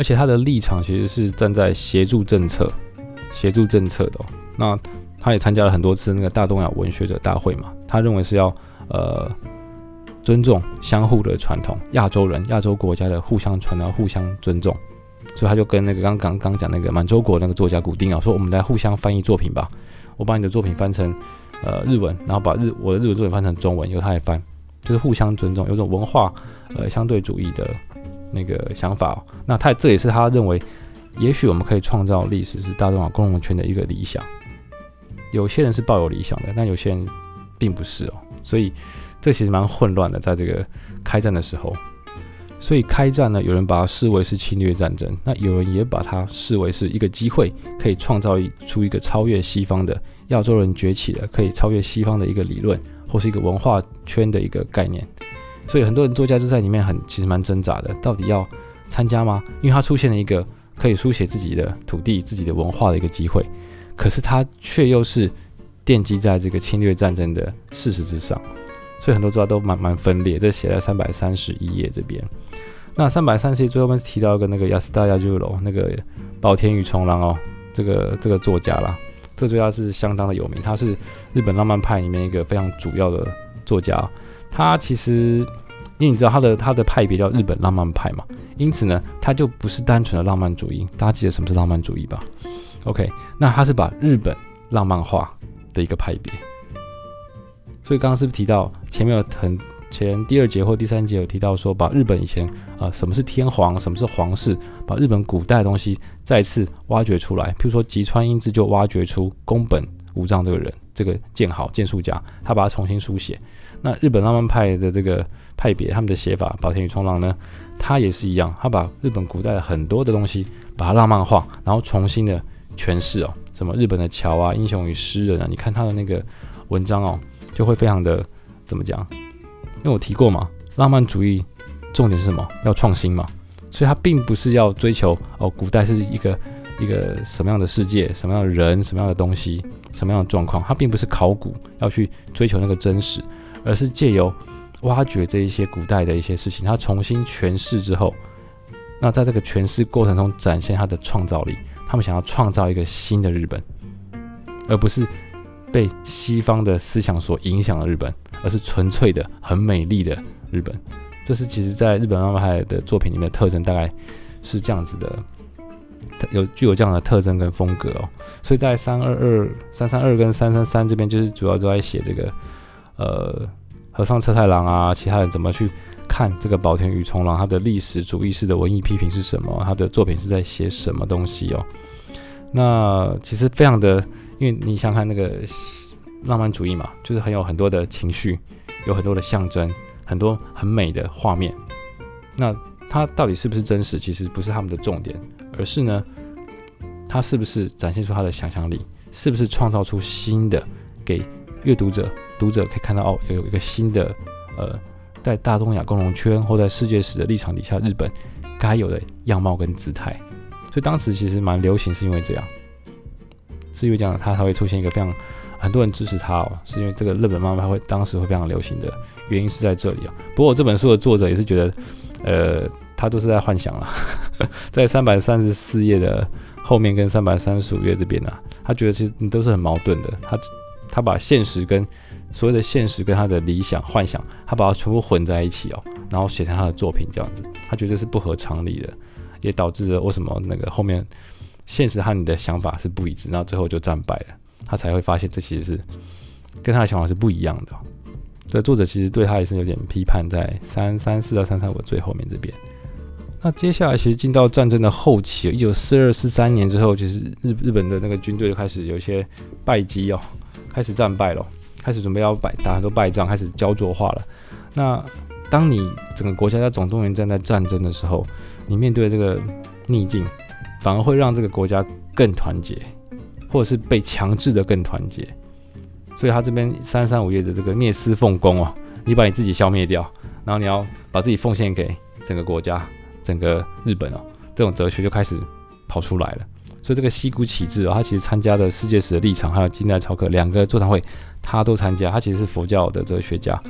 而且他的立场其实是站在协助政策协助政策的，那。他也参加了很多次那个大东亚文学者大会嘛，他认为是要呃尊重相互的传统，亚洲人、亚洲国家的互相传达、互相尊重，所以他就跟那个刚刚刚讲那个满洲国那个作家古丁啊说，我们来互相翻译作品吧，我把你的作品翻成呃日文，然后把日我的日文作品翻成中文，由他来翻，就是互相尊重，有种文化呃相对主义的那个想法。那他这也是他认为，也许我们可以创造历史是大东亚共荣圈的一个理想。有些人是抱有理想的，但有些人并不是哦，所以这其实蛮混乱的，在这个开战的时候。所以开战呢，有人把它视为是侵略战争，那有人也把它视为是一个机会，可以创造出一个超越西方的亚洲人崛起的，可以超越西方的一个理论，或是一个文化圈的一个概念。所以很多人作家就在里面很其实蛮挣扎的，到底要参加吗？因为他出现了一个可以书写自己的土地、自己的文化的一个机会。可是他却又是奠基在这个侵略战争的事实之上，所以很多作家都蛮蛮分裂。这写在三百三十一页这边。那三百三十页最后面是提到一个那个亚斯达亚朱罗那个保田与重郎哦，这个这个作家啦，这个作家是相当的有名，他是日本浪漫派里面一个非常主要的作家。他其实因为你知道他的他的派别叫日本浪漫派嘛，因此呢，他就不是单纯的浪漫主义。大家记得什么是浪漫主义吧？OK，那他是把日本浪漫化的一个派别，所以刚刚是不是提到前面有很前第二节或第三节有提到说，把日本以前啊、什么是天皇，什么是皇室，把日本古代的东西再次挖掘出来。譬如说吉川英治就挖掘出宫本武藏这个人，这个剑豪剑术家，他把它重新书写。那日本浪漫派的这个派别，他们的写法，保田与重郎呢，他也是一样，他把日本古代的很多的东西把它浪漫化，然后重新的。诠释哦，什么日本的桥啊，英雄与诗人啊，你看他的那个文章哦，就会非常的怎么讲？因为我提过嘛，浪漫主义重点是什么？要创新嘛，所以他并不是要追求哦，古代是一个 <laughs> 一个什么样的世界，什么样的人，什么样的东西，什么样的状况，他并不是考古要去追求那个真实，而是借由挖掘这一些古代的一些事情，他重新诠释之后，那在这个诠释过程中展现他的创造力。他们想要创造一个新的日本，而不是被西方的思想所影响的日本，而是纯粹的、很美丽的日本。这是其实在日本浪漫派的作品里面的特征，大概是这样子的，有具有这样的特征跟风格哦。所以在三二二、三三二跟三三三这边，就是主要都在写这个，呃，和尚车太郎啊，其他人怎么去。看这个宝田与重郎，他的历史主义式的文艺批评是什么？他的作品是在写什么东西哦？那其实非常的，因为你想看那个浪漫主义嘛，就是很有很多的情绪，有很多的象征，很多很美的画面。那它到底是不是真实？其实不是他们的重点，而是呢，它是不是展现出他的想象力？是不是创造出新的，给阅读者、读者可以看到哦，有一个新的呃。在大东亚共荣圈或在世界史的立场底下，日本该有的样貌跟姿态，所以当时其实蛮流行，是因为这样，是因为这样，它才会出现一个非常很多人支持它哦，是因为这个日本漫画会当时会非常流行的原因是在这里啊。不过这本书的作者也是觉得，呃，他都是在幻想了，<laughs> 在三百三十四页的后面跟三百三十五页这边呢，他觉得其实你都是很矛盾的，他他把现实跟所谓的现实跟他的理想幻想，他把它全部混在一起哦，然后写成他的作品这样子，他觉得是不合常理的，也导致了为什么那个后面现实和你的想法是不一致，然后最后就战败了，他才会发现这其实是跟他的想法是不一样的。所以作者其实对他也是有点批判，在三三四到三三五最后面这边。那接下来其实进到战争的后期，一九四二四三年之后，其实日日本的那个军队就开始有一些败绩哦，开始战败了。开始准备要败打很多败仗，开始焦灼化了。那当你整个国家在总动员战在战争的时候，你面对这个逆境，反而会让这个国家更团结，或者是被强制的更团结。所以他这边三三五月的这个灭私奉公哦，你把你自己消灭掉，然后你要把自己奉献给整个国家，整个日本哦，这种哲学就开始跑出来了。所以这个西谷启智哦，他其实参加的世界史的立场还有近代超课两个座谈会，他都参加。他其实是佛教的哲学家。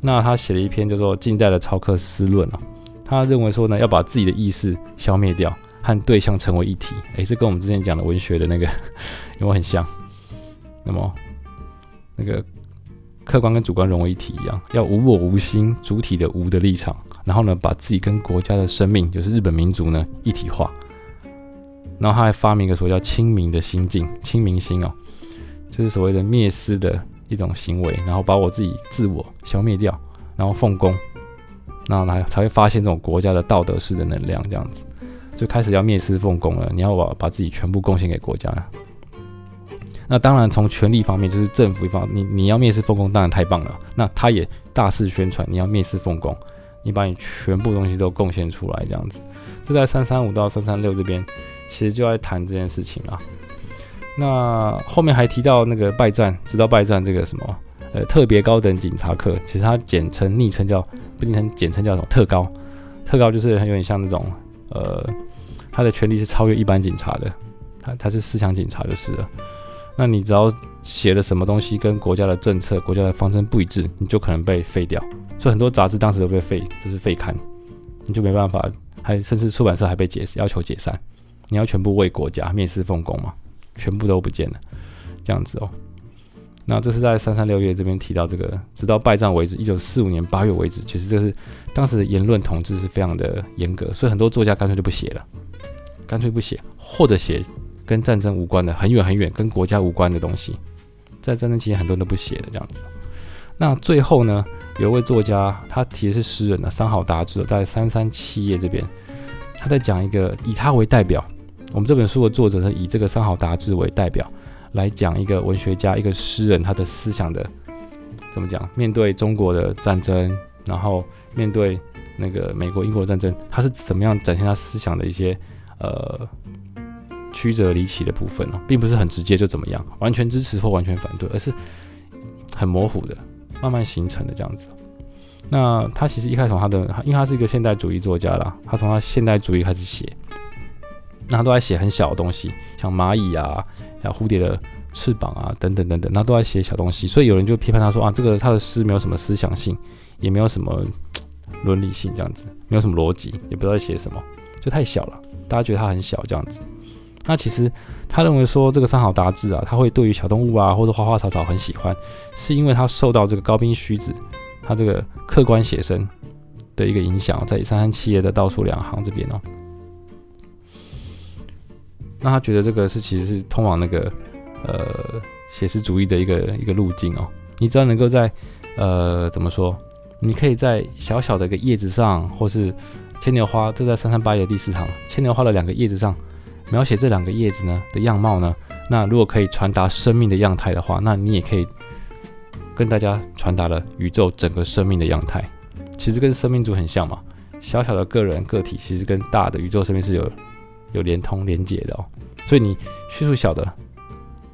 那他写了一篇叫做《近代的超课思论》啊，他认为说呢，要把自己的意识消灭掉，和对象成为一体。诶，这跟我们之前讲的文学的那个 <laughs> 有没有很像？那么那个客观跟主观融为一体一样，要无我无心，主体的无的立场，然后呢，把自己跟国家的生命，就是日本民族呢一体化。然后他还发明一个所谓叫清明的心境，清明心哦，就是所谓的灭私的一种行为，然后把我自己自我消灭掉，然后奉公，然后才才会发现这种国家的道德式的能量，这样子就开始要灭私奉公了。你要把把自己全部贡献给国家。那当然从权力方面，就是政府一方，你你要灭私奉公，当然太棒了。那他也大肆宣传，你要灭私奉公，你把你全部东西都贡献出来，这样子。这在三三五到三三六这边。其实就在谈这件事情啊。那后面还提到那个拜占，直到拜占这个什么呃特别高等警察课，其实它简称昵称叫不昵称简称叫什么特高，特高就是很有点像那种呃他的权力是超越一般警察的，他他是思想警察就是了。那你只要写了什么东西跟国家的政策、国家的方针不一致，你就可能被废掉。所以很多杂志当时都被废，就是废刊，你就没办法，还甚至出版社还被解要求解散。你要全部为国家灭世奉公嘛？全部都不见了，这样子哦。那这是在三三六页这边提到这个，直到败战为止，一九四五年八月为止，其实这是当时的言论统治是非常的严格，所以很多作家干脆就不写了，干脆不写，或者写跟战争无关的，很远很远，跟国家无关的东西，在战争期间很多人都不写了这样子。那最后呢，有一位作家，他提的是诗人啊，三好达志，在三三七页这边，他在讲一个以他为代表。我们这本书的作者呢，以这个三好达志为代表，来讲一个文学家、一个诗人他的思想的怎么讲？面对中国的战争，然后面对那个美国、英国的战争，他是怎么样展现他思想的一些呃曲折离奇的部分哦，并不是很直接就怎么样，完全支持或完全反对，而是很模糊的，慢慢形成的这样子。那他其实一开始从他的，因为他是一个现代主义作家啦，他从他现代主义开始写。那他都在写很小的东西，像蚂蚁啊，像蝴蝶的翅膀啊，等等等等，那都在写小东西。所以有人就批判他说啊，这个他的诗没有什么思想性，也没有什么伦理性，这样子，没有什么逻辑，也不知道在写什么，就太小了。大家觉得他很小这样子。那其实他认为说这个三好达志啊，他会对于小动物啊或者花花草草很喜欢，是因为他受到这个高冰虚子他这个客观写生的一个影响，在三三七页的倒数两行这边哦。那他觉得这个是其实是通往那个呃写实主义的一个一个路径哦。你只要能够在呃怎么说，你可以在小小的一个叶子上，或是牵牛花，这在三三八页第四行，牵牛花的两个叶子上描写这两个叶子呢的样貌呢。那如果可以传达生命的样态的话，那你也可以跟大家传达了宇宙整个生命的样态。其实跟生命主很像嘛，小小的个人个体其实跟大的宇宙生命是有。有连通连接的哦，所以你叙述小的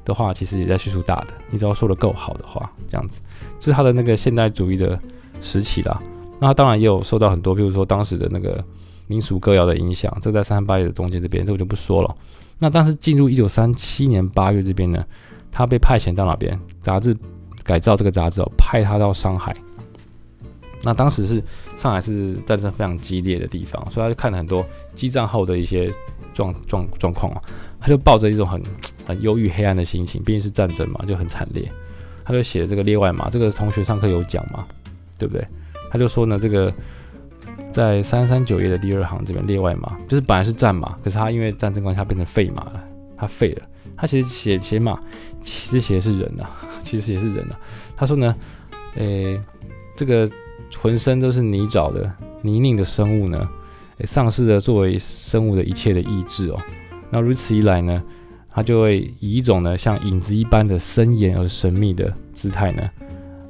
的话，其实也在叙述大的。你只要说得够好的话，这样子，这是他的那个现代主义的时期啦。那他当然也有受到很多，比如说当时的那个民俗歌谣的影响。这在三三八页的中间这边，这我就不说了。那当时进入一九三七年八月这边呢，他被派遣到哪边？杂志改造这个杂志哦，派他到上海。那当时是上海是战争非常激烈的地方，所以他就看了很多激战后的一些。状状状况啊，他就抱着一种很很忧郁、黑暗的心情，毕竟是战争嘛，就很惨烈。他就写这个列外码，这个同学上课有讲嘛，对不对？他就说呢，这个在三三九页的第二行这边列外码，就是本来是战马，可是他因为战争关系，他变成废马了，他废了。他其实写写马，其实写的是人啊，<laughs> 其实也是人啊。他说呢，诶、这个浑身都是泥沼的泥泞的生物呢。丧失了作为生物的一切的意志哦，那如此一来呢，他就会以一种呢像影子一般的森严而神秘的姿态呢，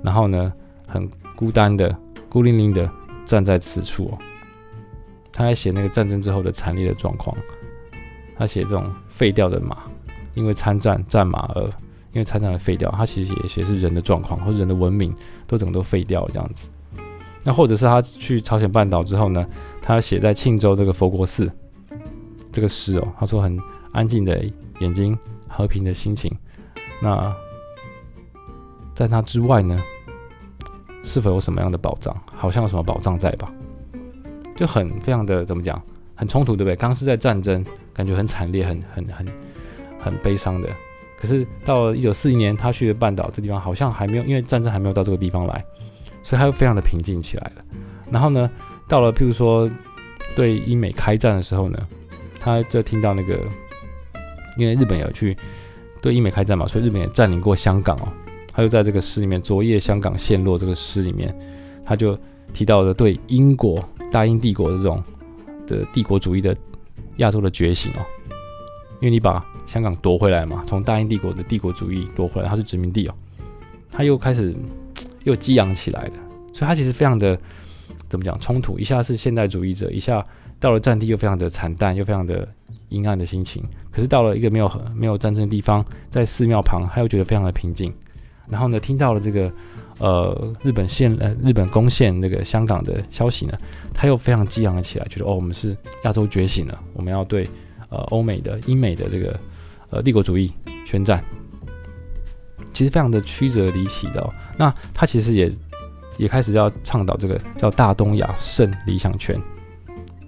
然后呢很孤单的孤零零的站在此处哦。他还写那个战争之后的惨烈的状况，他写这种废掉的马，因为参战战马而因为参战而废掉，他其实也写是人的状况或者人的文明都整个都废掉了这样子。那或者是他去朝鲜半岛之后呢，他写在庆州这个佛国寺这个诗哦，他说很安静的眼睛，和平的心情。那在他之外呢，是否有什么样的宝藏？好像有什么宝藏在吧？就很非常的怎么讲，很冲突，对不对？刚是在战争，感觉很惨烈，很很很很悲伤的。可是到了一九四一年，他去了半岛这地方，好像还没有，因为战争还没有到这个地方来，所以他又非常的平静起来了。然后呢，到了譬如说对英美开战的时候呢，他就听到那个，因为日本有去对英美开战嘛，所以日本也占领过香港哦。他就在这个诗里面，《昨夜香港陷落》这个诗里面，他就提到了对英国。大英帝国的这种的帝国主义的亚洲的觉醒哦，因为你把香港夺回来嘛，从大英帝国的帝国主义夺回来，它是殖民地哦，他又开始又激昂起来了，所以他其实非常的怎么讲冲突，一下是现代主义者，一下到了战地又非常的惨淡，又非常的阴暗的心情，可是到了一个没有没有战争的地方，在寺庙旁，他又觉得非常的平静，然后呢，听到了这个。呃，日本陷呃，日本攻陷那个香港的消息呢，他又非常激昂了起来，觉得哦，我们是亚洲觉醒了，我们要对呃欧美的、英美的这个呃帝国主义宣战。其实非常的曲折离奇的。那他其实也也开始要倡导这个叫大东亚圣理想圈。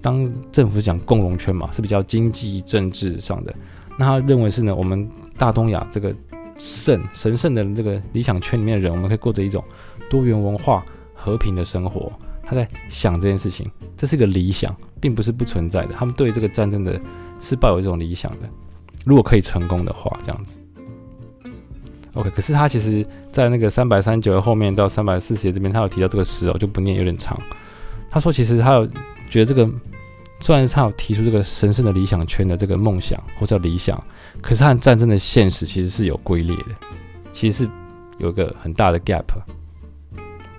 当政府讲共荣圈嘛，是比较经济政治上的。那他认为是呢，我们大东亚这个。圣神圣的这个理想圈里面的人，我们可以过着一种多元文化、和平的生活。他在想这件事情，这是个理想，并不是不存在的。他们对这个战争的是抱有一种理想的，如果可以成功的话，这样子。OK，可是他其实在那个三百三九后面到三百四十页这边，他有提到这个诗哦，就不念有点长。他说，其实他有觉得这个。虽然他有提出这个神圣的理想圈的这个梦想或者理想，可是他战争的现实其实是有龟裂的，其实是有一个很大的 gap。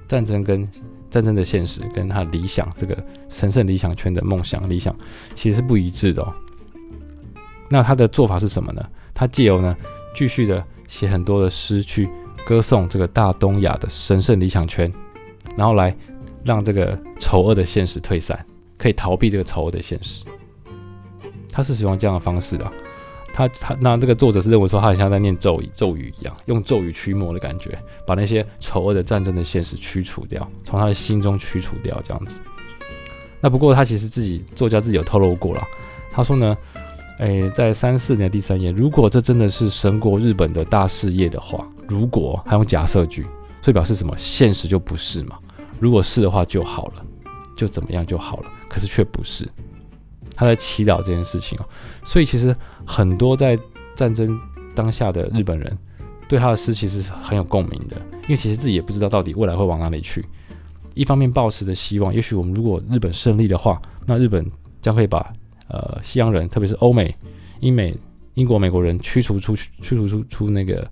战争跟战争的现实跟他理想这个神圣理想圈的梦想理想其实是不一致的哦。那他的做法是什么呢？他借由呢继续的写很多的诗去歌颂这个大东亚的神圣理想圈，然后来让这个丑恶的现实退散。可以逃避这个丑恶的现实，他是使用这样的方式的啊。他他那这个作者是认为说，他很像在念咒语咒语一样，用咒语驱魔的感觉，把那些丑恶的战争的现实驱除掉，从他的心中驱除掉这样子。那不过他其实自己作家自己有透露过了，他说呢，诶，在三四年第三页，如果这真的是神国日本的大事业的话，如果还用假设句，所以表示什么？现实就不是嘛？如果是的话就好了，就怎么样就好了。可是却不是，他在祈祷这件事情哦，所以其实很多在战争当下的日本人对他的诗其实是很有共鸣的，因为其实自己也不知道到底未来会往哪里去。一方面抱持着希望，也许我们如果日本胜利的话，那日本将会把呃西洋人，特别是欧美、英美、英国、美国人驱逐出，驱逐出出那个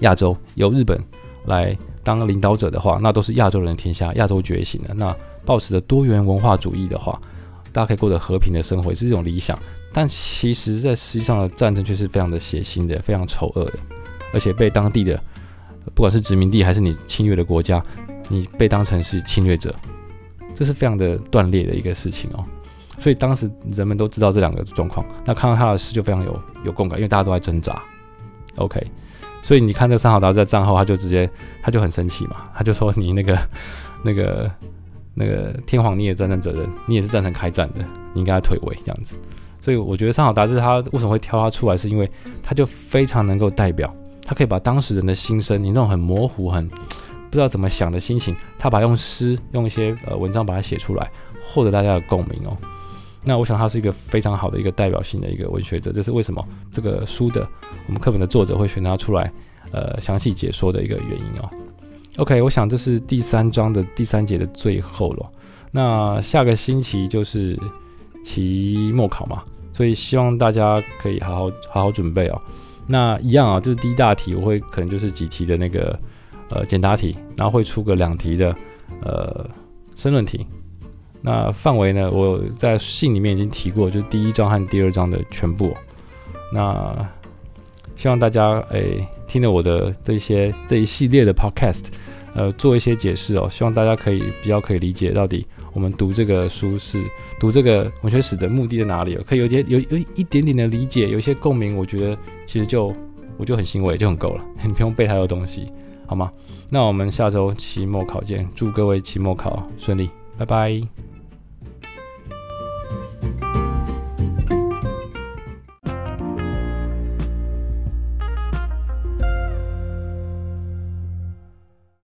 亚洲，由日本来当领导者的话，那都是亚洲人的天下，亚洲觉醒的那。抱持着多元文化主义的话，大家可以过得和平的生活，也是一种理想。但其实，在实际上的战争却是非常的血腥的，非常丑恶的，而且被当地的不管是殖民地还是你侵略的国家，你被当成是侵略者，这是非常的断裂的一个事情哦。所以当时人们都知道这两个状况，那看到他的诗就非常有有共感，因为大家都在挣扎。OK，所以你看这个三好达在战后他就直接他就很生气嘛，他就说你那个那个。那个天皇，你也战争责任，你也是赞成开战的，你应该退位这样子。所以我觉得三好达志他为什么会挑他出来，是因为他就非常能够代表，他可以把当时人的心声，你那种很模糊、很不知道怎么想的心情，他把用诗、用一些呃文章把它写出来，获得大家的共鸣哦。那我想他是一个非常好的一个代表性的一个文学者，这是为什么这个书的我们课本的作者会选他出来，呃，详细解说的一个原因哦。OK，我想这是第三章的第三节的最后了。那下个星期就是期末考嘛，所以希望大家可以好好好好准备哦。那一样啊，就是第一大题我会可能就是几题的那个呃简答题，然后会出个两题的呃申论题。那范围呢，我在信里面已经提过，就第一章和第二章的全部。那希望大家诶听了我的这些这一系列的 podcast，呃，做一些解释哦。希望大家可以比较可以理解到底我们读这个书是读这个文学史的目的在哪里，可以有点有有一点点的理解，有一些共鸣，我觉得其实就我就很欣慰，就很够了，你不用背太多东西，好吗？那我们下周期末考见，祝各位期末考顺利，拜拜。